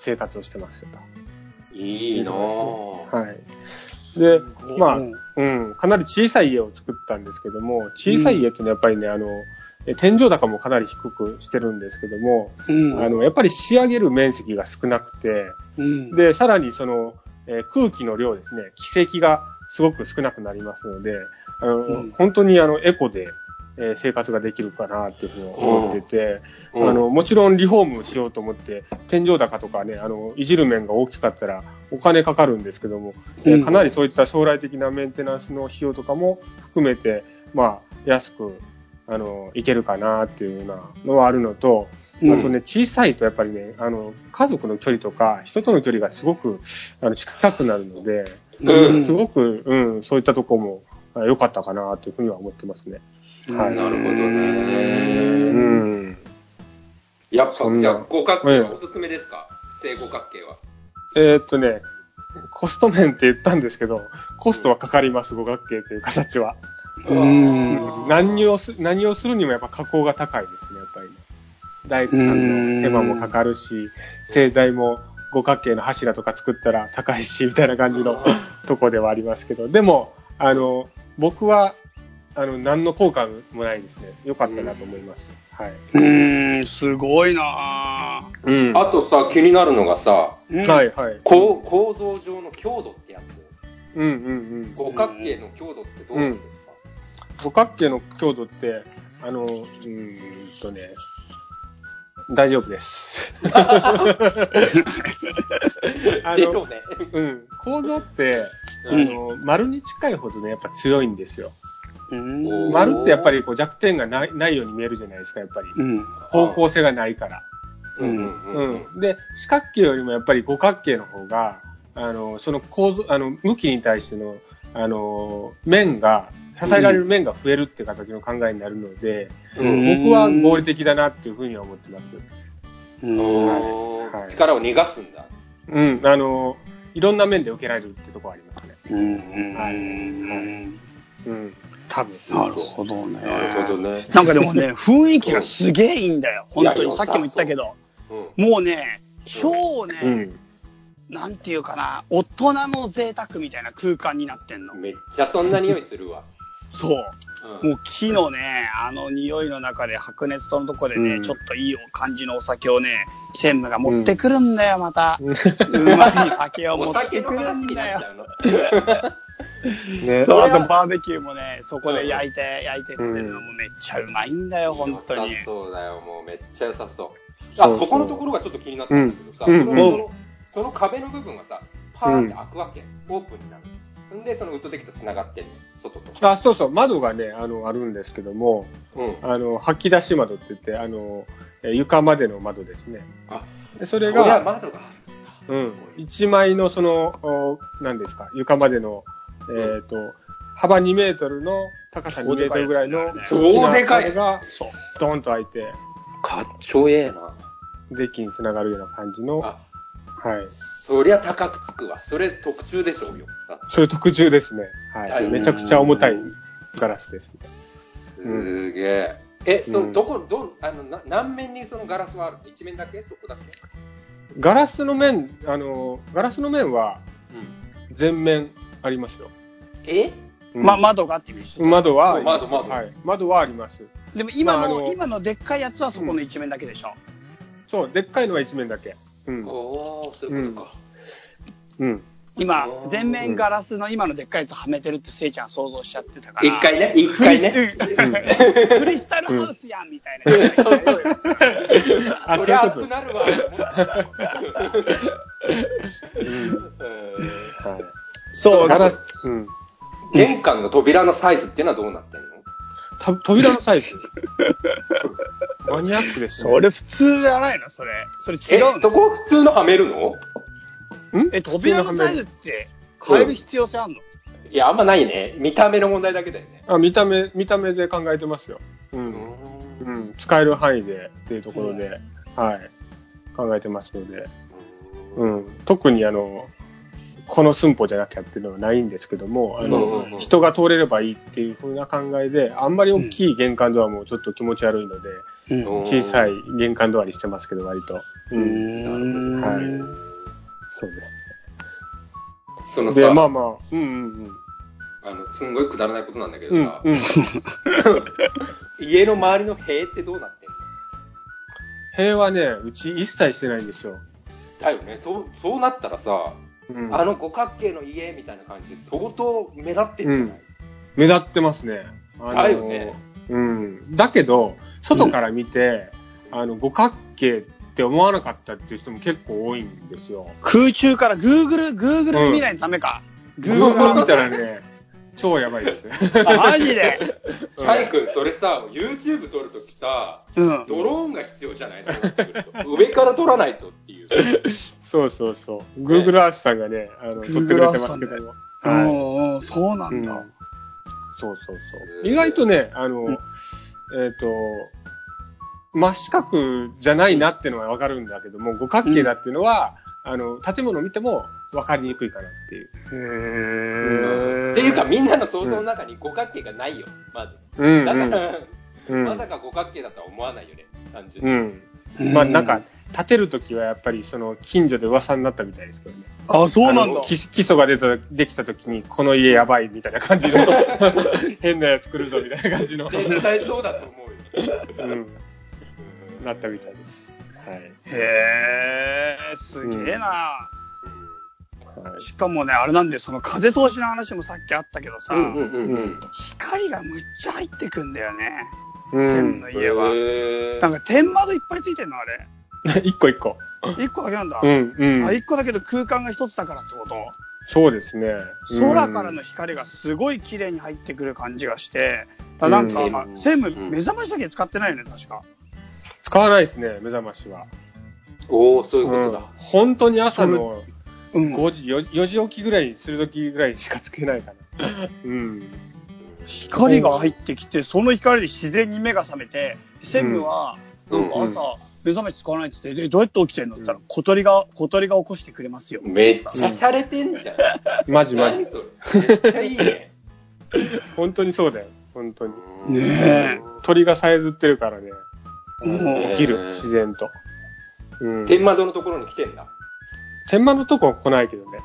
生活をしてますよと。いいなぁ。はい。で、まあ、うんうん、かなり小さい家を作ったんですけども、小さい家っていうのはやっぱりね、あの、え天井高もかなり低くしてるんですけども、うん。あの、やっぱり仕上げる面積が少なくて、うん。で、さらにその、えー空気の量ですね、気積がすごく少なくなりますので、あの、うん本当にあの、エコで、えー生活ができるかなっていうふうに思ってて、うん。あの、もちろんリフォームしようと思って、天井高とかね、あの、いじる面が大きかったらお金かかるんですけども、えーうん。かなりそういった将来的なメンテナンスの費用とかも含めて、まあ、安く、あの、いけるかなっていうようなのはあるのと、うん。あとね、小さいとやっぱりね、あの、家族の距離とか、人との距離がすごく、あの、近くなるので、うん。すごく、うん、そういったとこもあ良かったかなというふうには思ってますね。はいなるほどうね。ん。やっぱ、じゃあ、五角形はおすすめですか？正五角形は。えーっとね、コスト面って言ったんですけど、コストはかかります、五角形という形は。うん何をす、何をするにもやっぱ加工が高いですね、やっぱりね。大工さんの手間もかかるし、製材も五角形の柱とか作ったら高いし、みたいな感じのとこではありますけど、でも、あの、僕は、あの、何の効果もないですね。良かったなと思います。はい。うん、すごいなぁ。うんあとさ、気になるのがさ、うんはいはい。こう構造上の強度ってやつ。うんうんうん。五角形の強度ってどうなんですか、五角形の強度って、あの、うーんとね、大丈夫です。でしょうね。うん、構造って、あうんの、丸に近いほどね、やっぱ強いんですよ。丸ってやっぱりこう弱点がないないように見えるじゃないですか、やっぱり。うん。方向性がないから。うん。で、四角形よりもやっぱり五角形の方が、あの、その構造、あの、向きに対しての、あの、面が、支えられる面が増えるって形の考えになるので、うん僕は合理的だなっていうふうには思ってます。うんおーはい力を逃がすんだ。うん、あの、いろんな面で受けられるってところありますね。うんはいうん、多分。なるほどね。なるほどね。なんかでもね、雰囲気がすげえいいんだよ。本当に。さっきも言ったけど。うんもうね、超ね、うん。なんていうかな、大人の贅沢みたいな空間になってんの。めっちゃそんな匂いするわ。そう。うんもう木のね、あの匂いの中で白熱灯のとこでね、うんちょっといい感じのお酒をね、専務が持ってくるんだよ、また。うまい酒を持おってくるんだよ。ね。そう、あとバーベキューもね、そこで焼いて、焼いて食べるのもめっちゃうまいんだよ、本当にそうだよ、もうめっちゃ良さそう。そうあ、そこのところがちょっと気になったんだけどさ、うんそのその壁の部分がさ、パーって開くわけ。オープンになる。んで、そのウッドデッキと繋がってんの、外と。あ、そうそう、窓がね、あの、あるんですけども、うん。あの、吐き出し窓って言って、あの、えー床までの窓ですね。あ、でそれが、窓があるんだ。うん、一枚のその、お何ですか、床までの、えっ、と、幅2メートルの高さ2メートルぐらいの超でかいが。ドーンと開いて、かっちょええな。デッキにつながるような感じの、はあ、い。そりゃ高くつくわ。それ特注でしょうよ。それ特注ですね。はい。めちゃくちゃ重たいガラスですね。すげえ。え、そうのんどこ、ど、あの、な何面にそのガラスはあるの一面だけ？そこだけ？ガラスの面、あの、ガラスの面はうん。全面ありますよ。え？うん。ま、窓がって意味でしょ窓は、窓窓。はい。窓はあります。でも今の、まあ今のでっかいやつはそこの一面だけでしょ。そう、でっかいのは一面だけ。うん。おー、そういうことか。うん。今おー、全面ガラスの今のでっかいやつはめてるってせいちゃん想像しちゃってたから。一回ね、一回ね。うん。クリスタルハウスやんみたいな。あ、そりゃ。熱くなるわ。うん。うん。はい。そう、ガラス、うん。玄関の扉のサイズっていうのはどうなってんの？た扉のサイズ？マニアックですね。それ普通じゃないの？それ。それ違えう、の？そこ普通のはめるの？ん？え、扉のサイズって変える必要性あんの？いや、あんまないね。見た目の問題だけだよね。あ、見た目、見た目で考えてますよ。う。うんうん。使える範囲でっていうところで、はい。考えてますので。うん。特にあの、この寸法じゃなきゃっていうのはないんですけども、あの、うん人が通れればいいっていう風な考えで、あんまり大きい玄関ドアもちょっと気持ち悪いので、うん。小さい玄関ドアにしてますけど、割と。うーん。はいそうですそのね。で、さ、まあまあ、うんうんあの、すんごいくだらないことなんだけうん。どさ、うん、うん。家の周りの塀ってどうなってんの？塀はね、うち一切してないんですよ。だよね。そう、そうなったらさ、うん、あの五角形の家みたいな感じで相当目立ってんじゃない、目立ってますね。だよね。うん。だけど、外から見て、あの、五角形って思わなかったっていう人も結構多いんですよ。空中から Google、Google で見ないためか。Google Google 見たらね、超やばいですマジで？サイ君、それさ、YouTube 撮るときさ、うん。ドローンが必要じゃない？上から撮らないとっていう。そうそうそう。Google Earth さんがね、あの、撮ってくれてますけども。うはい。んうん、そうなうんんだ。そうそうすそう。ごい意外とね、あの、うんえっ、と、真四角じゃないなっていうのはわかるんだけども、五角形だっていうのは、あの、建物を見ても分かりにくいかなっていう。へーっていうか、みんなの想像の中に五角形がないよ、まず。うん、だから、うん、まさか五角形だとは思わないよね、単純うに。ん。まあなんか、建てるときはやっぱりその近所で噂になったみたいですけどね。あ、そうなんだ。基基礎が出た、できたときに、この家やばいみたいな感じの、変なやつ来るぞみたいな感じの、絶対そうだと思うよ。うん、なったみたいです。はい。へえ、すげえな。はい、しかもね、あれなんで、その風通しの話もさっきあったけどさ、うんうんうんうん。光がむっちゃ入ってくんだよね。うん。専務の家は。へなんか天窓いっぱいついてんのあれ。一個一個。一個だけなんだ。うん、うんあ、。一個だけど空間が一つだからってこと？そうですね。空からの光がすごい綺麗に入ってくる感じがして、だなんか、専務、うん目覚ましだけ使ってないよね、確か。使わないですね、目覚ましは。おおそういうことうんだ。本当に朝のうん。5時、4, 4時起きぐらいにするときぐらいしかつけないかな。うん。光が入ってきて、その光で自然に目が覚めて、専務は、うんなんか朝、目覚まし使わないって言って、で、どうやって起きてんのって言ったら、小鳥が、小鳥が起こしてくれますよ。めっちゃ洒落てんじゃん。マジマジ。何それ。めっちゃいいね。本当にそうだよ。本当に。ねえ鳥がさえずってるからね。うん起きる、自然と。うん。天窓のところに来てんだ。天満のとこは来ないけどね。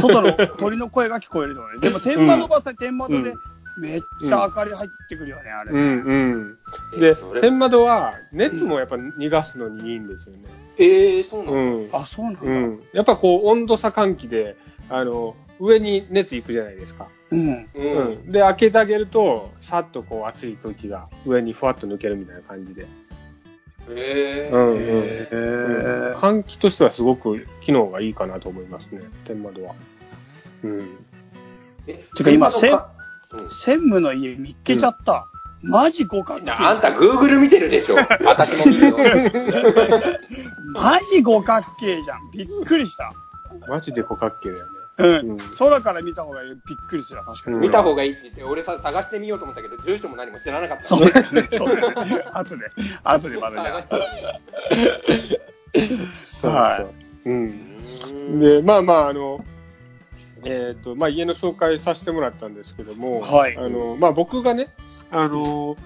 外の鳥の声が聞こえるのね。でも天窓はさ、天窓でうんめっちゃ明かり入ってくるよね、あれ。うんうん。で天窓は熱もやっぱ逃がすのにいいんですよね。えー、そうなの、うん。あ、そうなんだ。ううん。ん。やっぱこう温度差換気で、あの、上に熱いくじゃないですか。うんうん。で、開けてあげると、さっとこう熱い空気が上にふわっと抜けるみたいな感じで。えーうんうん。へうんー換気としてはすごく機能がいいかなと思いますね、天窓は。うん。えてか今天窓かうん専務の家見っけちゃった。マジ五角形。あんた Google 見てるでしょ 私も見るよ。マジ五角形じゃん。びっくりした。マジで五角形だよね。うん。うん空から見た方がびっくりするわ確かに。うん見た方がいいって言って、俺さ、探してみようと思ったけど、住所も何も知らなかった。そうだね。そうだね。後で、後でまだじゃ探してみよ そうはそう。うん。う。で、まあまあ、あの、えっ、と、まあ家の紹介させてもらったんですけども、はいあの、まあ僕がね、あの、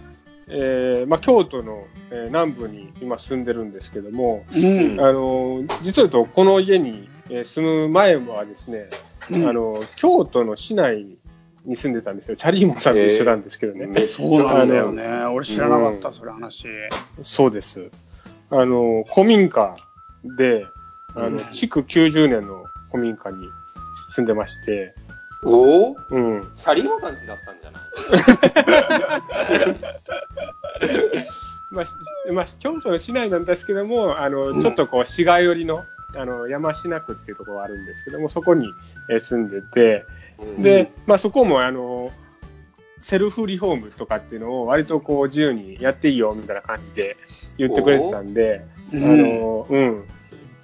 えーまあ京都の、えー南部に今住んでるんですけども、うん。あの、実を言うと、この家に、えー住む前はですね、うんあの、京都の市内に住んでたんですよ。チャリーモンさんと一緒なんですけどね。めっちそうゃなんだよね。俺知らなかった、うんそれ話。そうです。あの、古民家で、あの、うん築90年の古民家に住んでまして、おお？うん。サリーモさん家だったんじゃない？まあ、しまあ、京都の市内なんですけども、あの、うん。ちょっとこう、市街寄りの、あの、山科区っていうところがあるんですけども、そこにえー住んでて、うん。で、まあそこもあの、セルフリフォームとかっていうのを割とこう自由にやっていいよみたいな感じで言ってくれてたんで、あうんの、うん。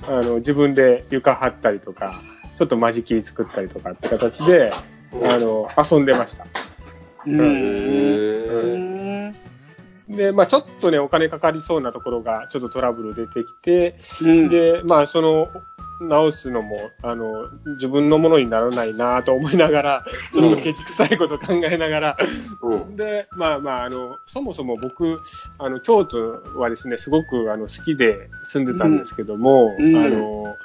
あの、自分で床張ったりとか、ちょっと間仕切り作ったりとかって形で、あの、遊んでました。うん。で、まあちょっとね、お金かかりそうなところがちょっとトラブル出てきて、うん、で、まあその、直すのも、あの、自分のものにならないなと思いながら、ちょっとケチくさいこと考えながら、うん。で、まあまあ、あの、そもそも僕、あの、京都はですね、すごく、あの、好きで住んでたんですけども、うん。あの、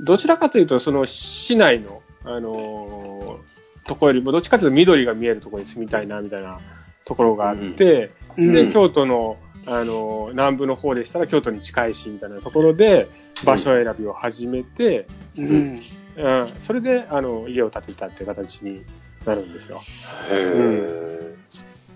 どちらかというと、その、市内の、あの、ところよりも、どっちかというと緑が見えるところに住みたいな、みたいなところがあって、うん。で、京都の、あの、南部の方でしたら京都に近いし、みたいなところで、場所選びを始めて、うん。うん、それで、あの、家を建てたって形になるんですよ。へ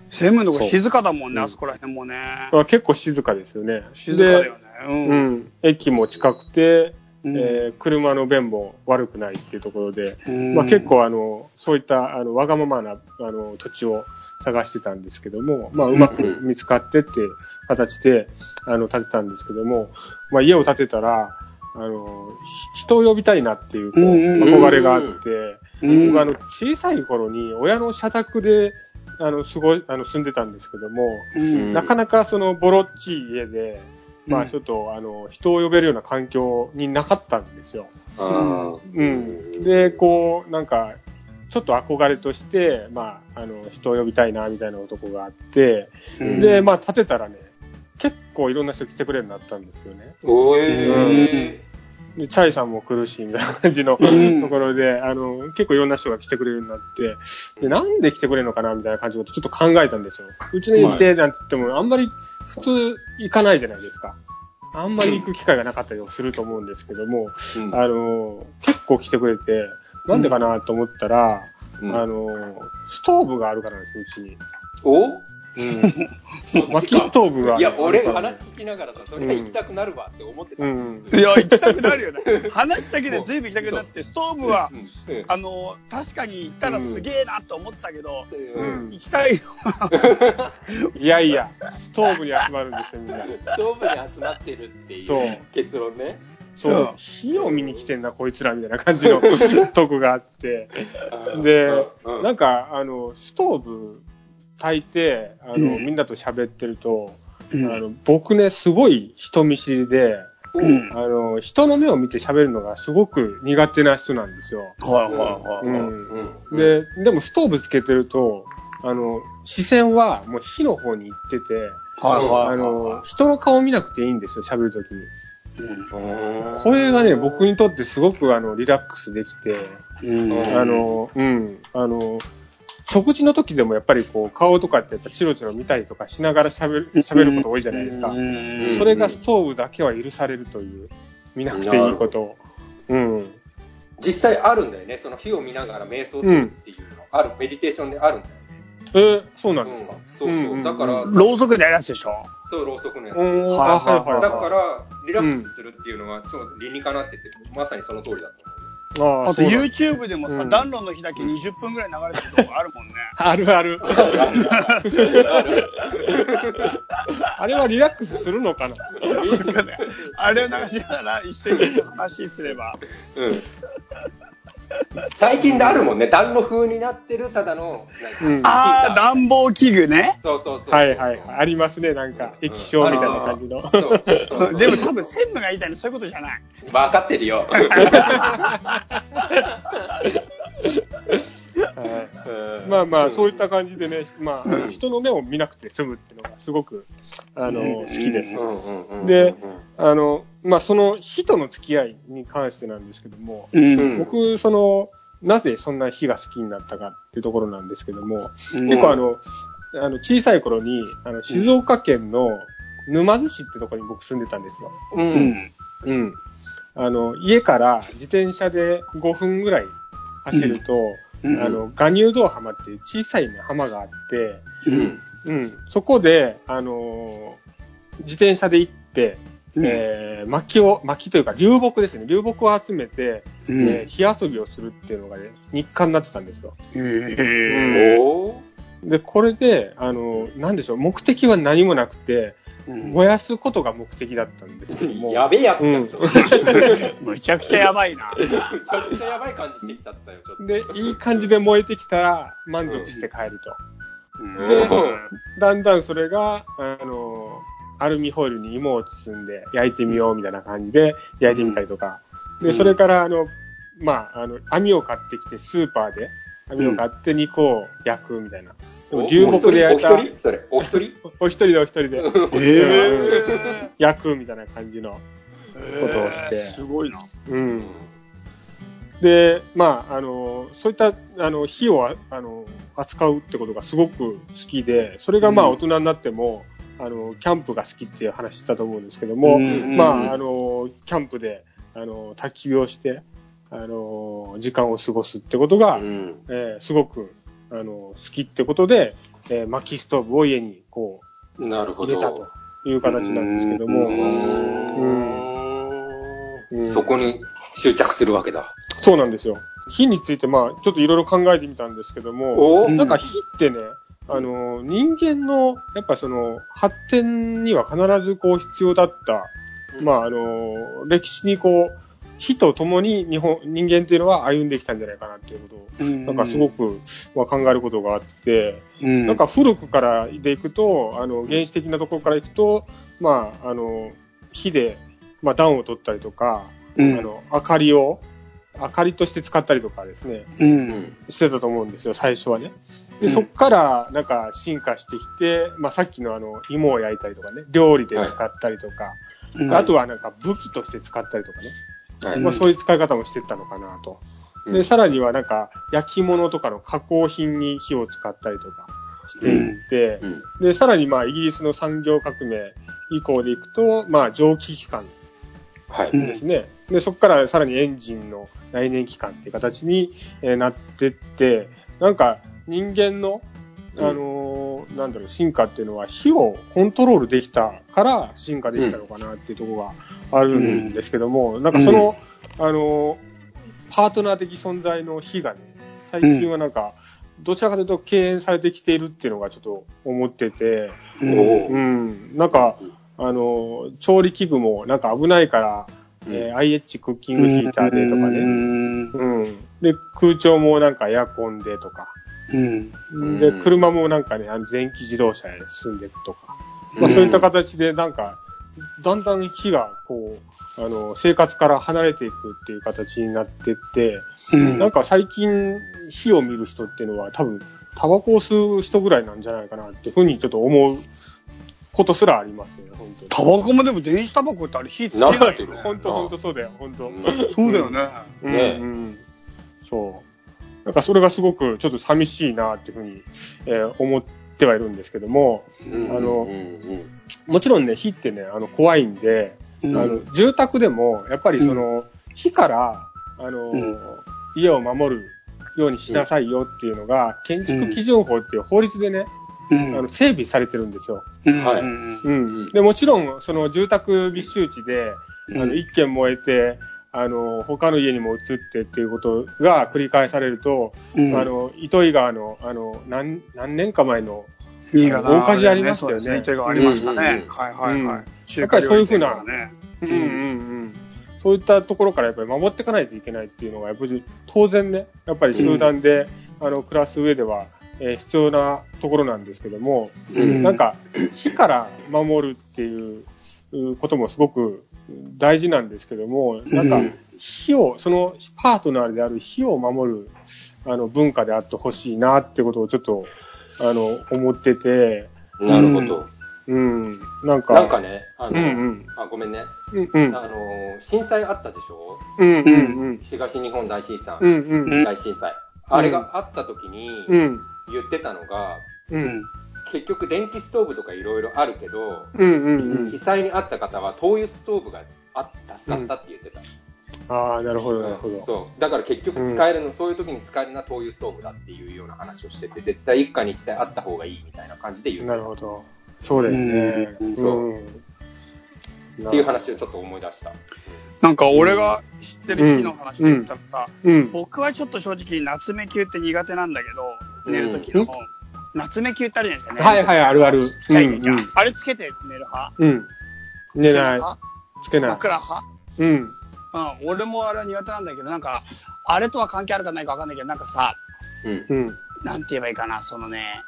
専務のとこ静かだもんね、あそこら辺もね。まあ、結構静かですよね。静かだよね。でう。うんん。駅も近くて、うん。えー車の便も悪くないっていうところで、うん。まあ、結構あの、そういったあのわがままなあの土地を探してたんですけども、まあ、うまく見つかってっていう形で、あの、建てたんですけども、まあ、家を建てたら、あの、ひ人を呼びたいなっていう、こう、憧れがあって、うん。僕あの、小さい頃に親の社宅で、あの、すごい、あの、住んでたんですけども、うん。なかなかその、ボロっちい家で、まあ、うんちょっと、あの、人を呼べるような環境になかったんですよ。あうん。で、こう、なんか、ちょっと憧れとして、まあ、あの、人を呼びたいな、みたいな男があって、うんで、まあ、建てたらね、結構いろんな人来てくれるようになったんですよね。おえで、チャイさんも来るし、みたいな感じのうんところで、あの、結構いろんな人が来てくれるようになって、で、なんで来てくれるのかな、みたいな感じのことちょっと考えたんですよ。うちの家来て、なんて言っても、あんまり普通行かないじゃないですか。あんまり行く機会がなかったりもすると思うんですけども、うんあの、結構来てくれて、なんでかなと思ったら、うんあの、ストーブがあるからなんですよ、うちに。お？うん。薪ストーブが、いや、俺話聞きながらさ、それは行きたくなるわって思ってた。うん。いや、行きたくなるよね。話だけで随分行きたくなって、ストーブは、あの、確かに行ったらすげえなと思ったけど、うん行きたいよ。いやいや、ストーブに集まるんですよ、みんな。ストーブに集まってるっていそうう結論ね。そううん、火を見に来てんな、こいつら、みたいな感じのとこがあって。で、うんなんか、あの、ストーブ炊いて、あの、うんみんなと喋ってると、うんあの、僕ね、すごい人見知りで、うんあの、人の目を見て喋るのがすごく苦手な人なんですよ。はいはいはい。で、でもストーブつけてると、あの、視線はもう火の方に行ってて、はいはいはい。あの、人の顔見なくていいんですよ、喋るときに。うんこれがね、僕にとってすごくあの、リラックスできて、うんあの、うん、あの、食事の時でもやっぱりこう、顔とかってやっぱチロチロ見たりとかしながら喋る、喋ること多いじゃないですか。うんそれがストーブだけは許されるという、見なくていいことを。うん。実際あるんだよね。その火を見ながら瞑想するっていうの、ある、メディテーションであるんだよね。えーそうなんですか、うんそうそう。だから、ろうそくでやつでしょ？そう、ろうそくのやつ。おーはいあはいはいはい。だから、リラックスするっていうのは超理にかなってて、まさにその通りだと思う。ああと YouTube でもさ、うん暖炉の日だけ20分ぐらい流れてるとこあるもんね。あるある。あれはリラックスするのかな？あれを流しながら一緒に話すれば。うん。最近であるもんね。暖炉風になってる、ただの、うんなんか、ああ、暖房器具ね。そうそうそう。はいはいはい。ありますね、なんか、液晶みたいな感じの。そうそうそう でも多分専務が言いたいのはそういうことじゃない。分かってるよ。はいまあまあ、そういった感じでね、まあ、うん人の目を見なくて済むっていうのがすごく、あの、うん好きです。であの、まあ、その火との付き合いに関してなんですけども、うん僕、その、なぜそんな火が好きになったかっていうところなんですけども、うん結構あの、あの小さい頃に、あの、静岡県の沼津市ってところに僕住んでたんですよ。う。うんん。うん。あの、家から自転車で5分ぐらい走ると、うんあの、ガニュード浜っていう小さいね、浜があって、うん。うん。そこで、あのー自転車で行って、うんえー、薪を、薪というか流木ですね。流木を集めて、うんえー火遊びをするっていうのがね、日課になってたんですよ。へーおーで、これで、あのーなんでしょう、目的は何もなくて、うん燃やすことが目的だったんですけども。やべえやつじゃん、うんちょっと。むちゃくちゃやばいな。めちゃくちゃやばい感じしてきちゃったよ、ちょっと。で、いい感じで燃えてきたら満足して帰ると。うんでだんだんそれが、あの、アルミホイルに芋を包んで焼いてみようみたいな感じで焼いてみたりとか。で、うん。それから、あの、まあ、あの、網を買ってきてスーパーで網を買って肉を焼くみたいな。でも流木で焼いたお一人？それ、お一人？お一人でお一人で。へ ー。焼くみたいな感じの。ことをして。へーすごいな。うん。で、まあ、あの、そういった、あの、火をあ、あの、扱うってことがすごく好きで、それがまあうん。大人になっても、あの、キャンプが好きっていう話したと思うんですけども、うんまあ、あの、キャンプで、あの、焚き火をして、あの、時間を過ごすってことが、うん。えーすごく、あの、好きってことで、えー薪ストーブを家にこう、なるほど。入れたという形なんですけども、ううんんそこに執着するわけだ。そうなんですよ。火について、まあ、ちょっといろいろ考えてみたんですけども、お？なんか火ってね、あの、人間の、やっぱその、発展には必ずこう必要だった、まあ、あの、歴史にこう、火と共に日本、人間っていうのは歩んできたんじゃないかなっていうことを、なんかすごく、まあ、考えることがあって、うん、なんか古くからでいくと、あの、原始的なところからいくと、まあ、あの、火で、まあ、暖を取ったりとか、うん、あの、明かりを、明かりとして使ったりとかですね、う、うん。ん。してたと思うんですよ、最初はね。で、うん。そっから、なんか進化してきて、まあ、さっきのあの、芋を焼いたりとかね、料理で使ったりとか、うん。あとはなんか武器として使ったりとかね、はい。まあ、そういう使い方もしてったのかなと。うん。で、さらにはなんか、焼き物とかの加工品に火を使ったりとか。していって、うん。で、さらにまあ、イギリスの産業革命以降でいくと、まあ、蒸気機関はい。うんですね。で、そこからさらにエンジンの内燃機関っていう形に、えーなってって、なんか人間の、あのーなんだろう、進化っていうのは火をコントロールできたから進化できたのかなっていうところがあるんですけども、なんかその、あのーパートナー的存在の火がね、最近はなんか、どちらかというと敬遠されてきているっていうのがちょっと思ってて、うん、なんか、あの、調理器具もなんか危ないから、えー IH クッキングヒーターでとかうね。んうん。で、空調もなんかエアコンでとか。うんで、うん車もなんかね、あの電気自動車へ進んでいくとか。まあうんそういった形でなんか、だんだん火がこう、あの、生活から離れていくっていう形になってって、うんなんか最近火を見る人っていうのは多分、タバコを吸う人ぐらいなんじゃないかなっていうふうにちょっと思うことすらありますね、本当に。タバコもでも電子タバコってあれ火つけなないってる本当本当そうだよ、本当。そうだよね。うん。ね。うん。そなんかそれがすごくちょっと寂しいなっていうふうに、えー思ってはいるんですけども、あのうんうん。もちろんね、火ってね、あの、怖いんで、うん。あの、住宅でも、やっぱりその、火から、あの、うん。家を守るようにしなさいよっていうのが、建築基準法っていう法律でね、うんあの、整備されてるんですよ。うんはいうんうん。で、もちろん、その住宅密集地で、うんあの、一軒燃えて、あの、他の家にも移ってっていうことが繰り返されると、うんあの、糸魚川の、あの、何、何年か前の、大火事ありましたよねそうです糸魚川ありましたね。うんうんうんはいはいはい。そういうふうな。うんうんうん。そういったところからやっぱり守っていかないといけないっていうのが、やっぱり当然ね、やっぱり集団で、あの、暮らす上では、えー必要なところなんですけども、うん。なんか、火から守るっていううこともすごく大事なんですけども、なんかうん、火を、そのパートナーである火を守る、あの、文化であってほしいなってことをちょっと、あの、思ってて、うんなるほど。うん、なんか、なんかね、あの、うんうん、あ、ごめんね。うんうん、あの、震災あったでしょ？うんうん。うん、東日本大震災。うんうん、うん。大震災。あれがあった時にうん、言ってたのが、う、うんん結局電気ストーブとかいろいろあるけど、うんうんうん被災にあった方は灯油ストーブがあった助かったって言ってた。ああ、なるほど、なるほど。そう。だから結局使えるの、そういう時に使えるのは灯油ストーブだっていうような話をしてて、絶対一家に一台あった方がいいみたいな感じで言う。なるほど。そうですね。うんそうんっていう話をちょっと思い出した。なんか俺が知ってる日の話で言ったら、うん。僕はちょっと正直夏目球って苦手なんだけど、寝る時の、うん夏目球ってあるじゃないですかね。はいはいあるあるちっちゃいうんうんあれつけて寝る派？うん。寝ない。派？つけない。枕派？うん。うん、俺もあれは苦手なんだけど、なんか、あれとは関係あるかないかわかんないけど、なんかさ、うん。うん。なんて言えばいいかな、そのね、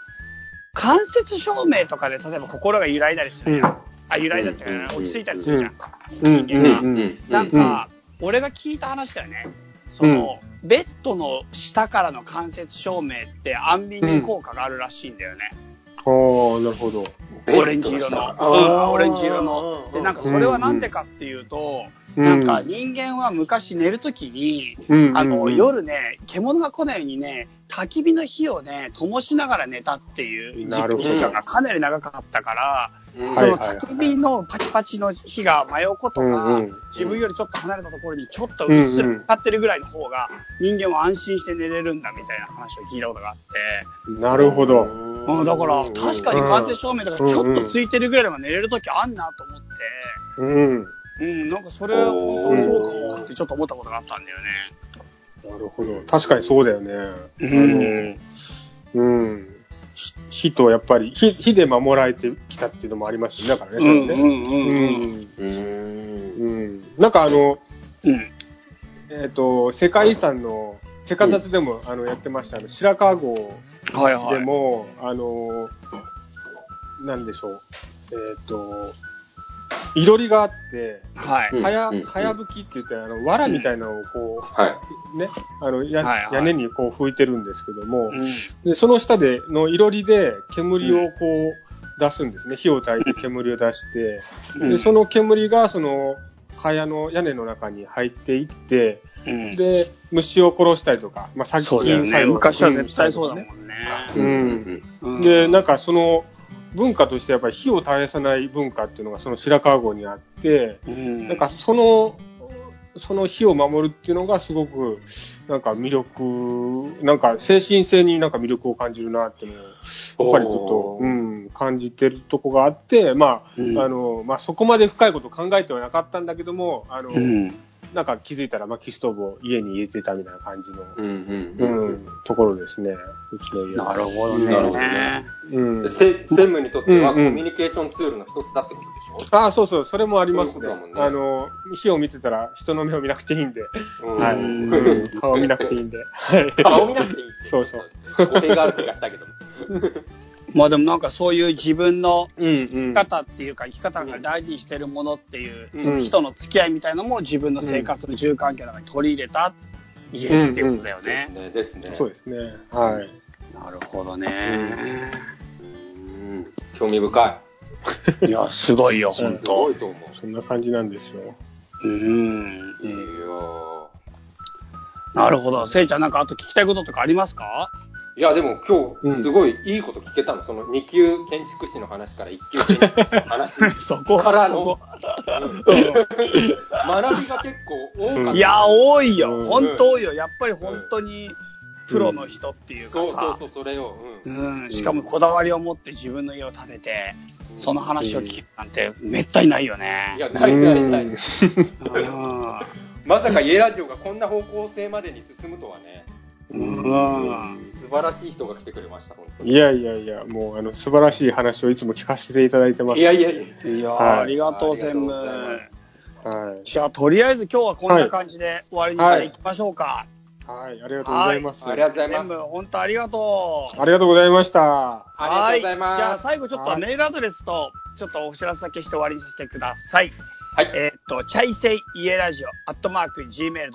間接照明とかで例えば心が揺らいだりするじゃん。あ、揺らいだっていうか、うん落ち着いたりするじゃん。うん。人間がうん。うん。なんか、俺が聞いた話だよね。その、ベッドの下からの間接照明って安眠に効果があるらしいんだよね。ああ、なるほど。オレンジ色の。うん、オレンジ色の。で、なんかそれはなんでかっていうと、なんか人間は昔寝るときに、うん、あの、うん、夜ね、獣が来ないようにね、焚き火の火をね、灯しながら寝たっていう時間がかなり長かったから、うん。その焚き火のパチパチの火が真横とか、うんうん自分よりちょっと離れたところにちょっとうっすらかかってるぐらいの方が、人間は安心して寝れるんだみたいな話を聞いたことがあって、なるほど。うん、だから確かに間接照明とかちょっとついてるぐらいのが寝れるときあんなと思って、うん。うん、なんかそれは本当にそうかもってちょっと思ったことがあったんだよね。なるほど。確かにそうだよね。うんうん。ひ火とやっぱり、火、火で守られてきたっていうのもありますし、だからね。うんうんうんうん。うん。うん。なんかあの、うん。えっ、と、世界遺産の、セカタツでも、あの、やってました、あの、白川郷はいはい。でも、あの、なんでしょう。えっ、と、いろりがあって、はい。うんかややぶきって言って、あの、藁みたいなのをこはう、ね、あの、や、はいはい屋根にこう吹いてるんですけども、うんで、その下でのいろりで煙をこう出すんですね。火を焚いて煙を出して、で、その煙がその、蚊帳の屋根の中に入っていって、うんで、虫を殺したりとか、まあ、殺。菌作用昔は絶対そうだもんね。い。うんうんで、なんかその、文化としてやっぱり火を絶やさない文化っていうのがその白川郷にあって、うんなんかその、その火を守るっていうのがすごく、なんか魅力、なんか精神性になんか魅力を感じるなっていうのを、やっぱりちょっとうん、感じてるとこがあって、まあ、うんあの、まあそこまで深いこと考えてはなかったんだけども、あの、うん。なんか気づいたら薪ストーブを家に入れてたみたいな感じの、うんううんん、ところですね。うちの家はなるほどね。なるほどねうん専務にとってはうんうんコミュニケーションツールの一つだってことでしょ？ああ、そうそう、それもありますね。そういうねあの、火を見てたら人の目を見なくていいんで、うんはい。うんうん顔見なくていいんで。はい。顔見なくていいって。そうそう。語弊がある気がしたけども。まあでもなんかそういう自分のうんうん。生き方っていうか生き方が大事にしてるものっていう、うんその人の付き合いみたいなのも自分の生活の住環境の中に取り入れた家っていうことだよですね。ね、ですね。そうですね。はい。なるほどね。うん興味深い。いや、すごいよ、本 すご当いと思う。そんな感じなんですよ。うん。いやーなるほど。せいちゃんなんかあと聞きたいこととかありますか？いや、でも今うん日、すごいいいこと聞けたの。その2級建築士の話から1級建築士の話。そこからの学びが結構多かった。いや、多いよ。うん本当多いよ。やっぱり本当にプロの人っていうかそうそうさそ、う、それを。う。うんん、しかもこだわりを持って自分の家を建てて、その話を聞くなんてめったにないよねい。や、ないないない。うんまさか家ラジオがこんな方向性までに進むとはね。うん素晴らしい人が来てくれました。いやいやいや、もうあの素晴らしい話をいつも聞かせていただいてます。いやいやいや。いやー、はいありがとう、専務。ありがとうございはい。じゃあ、とりあえず今日はこんな感じで終わりにしていきましょうか。はい、ありがとうございます。ありがとうございます。専務、本当ありがとう。ありがとうございました。ありがとうございますはじゃあ、最後ちょっとメールアドレスと、ちょっとお知らせだけして終わりにさせてください。はい。えーっと、チャイセイ家ラジオ、アットマーク、gmail.com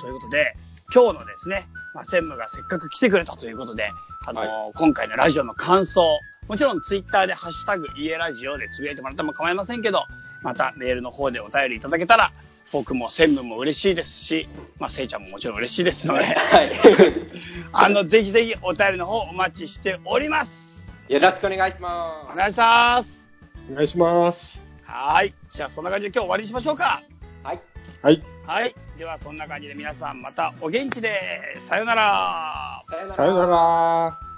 ということで、今日のですね、まあ、専務がせっかく来てくれたということで、あのーは今回のラジオの感想、もちろんツイッターでハッシュタグ家ラジオでつぶやいてもらっても構いませんけど、またメールの方でお便りいただけたら、僕も専務も嬉しいですし、まあ、せいちゃんももちろん嬉しいですので、はい。あの、ぜひぜひお便りの方お待ちしております。よろしくお願いします。お願いします。お願いします。はい。じゃあ、そんな感じで今日終わりにしましょうか。はい。はい。はい。では、そんな感じで皆さんまたお元気で、さよなら。さよならさよなら。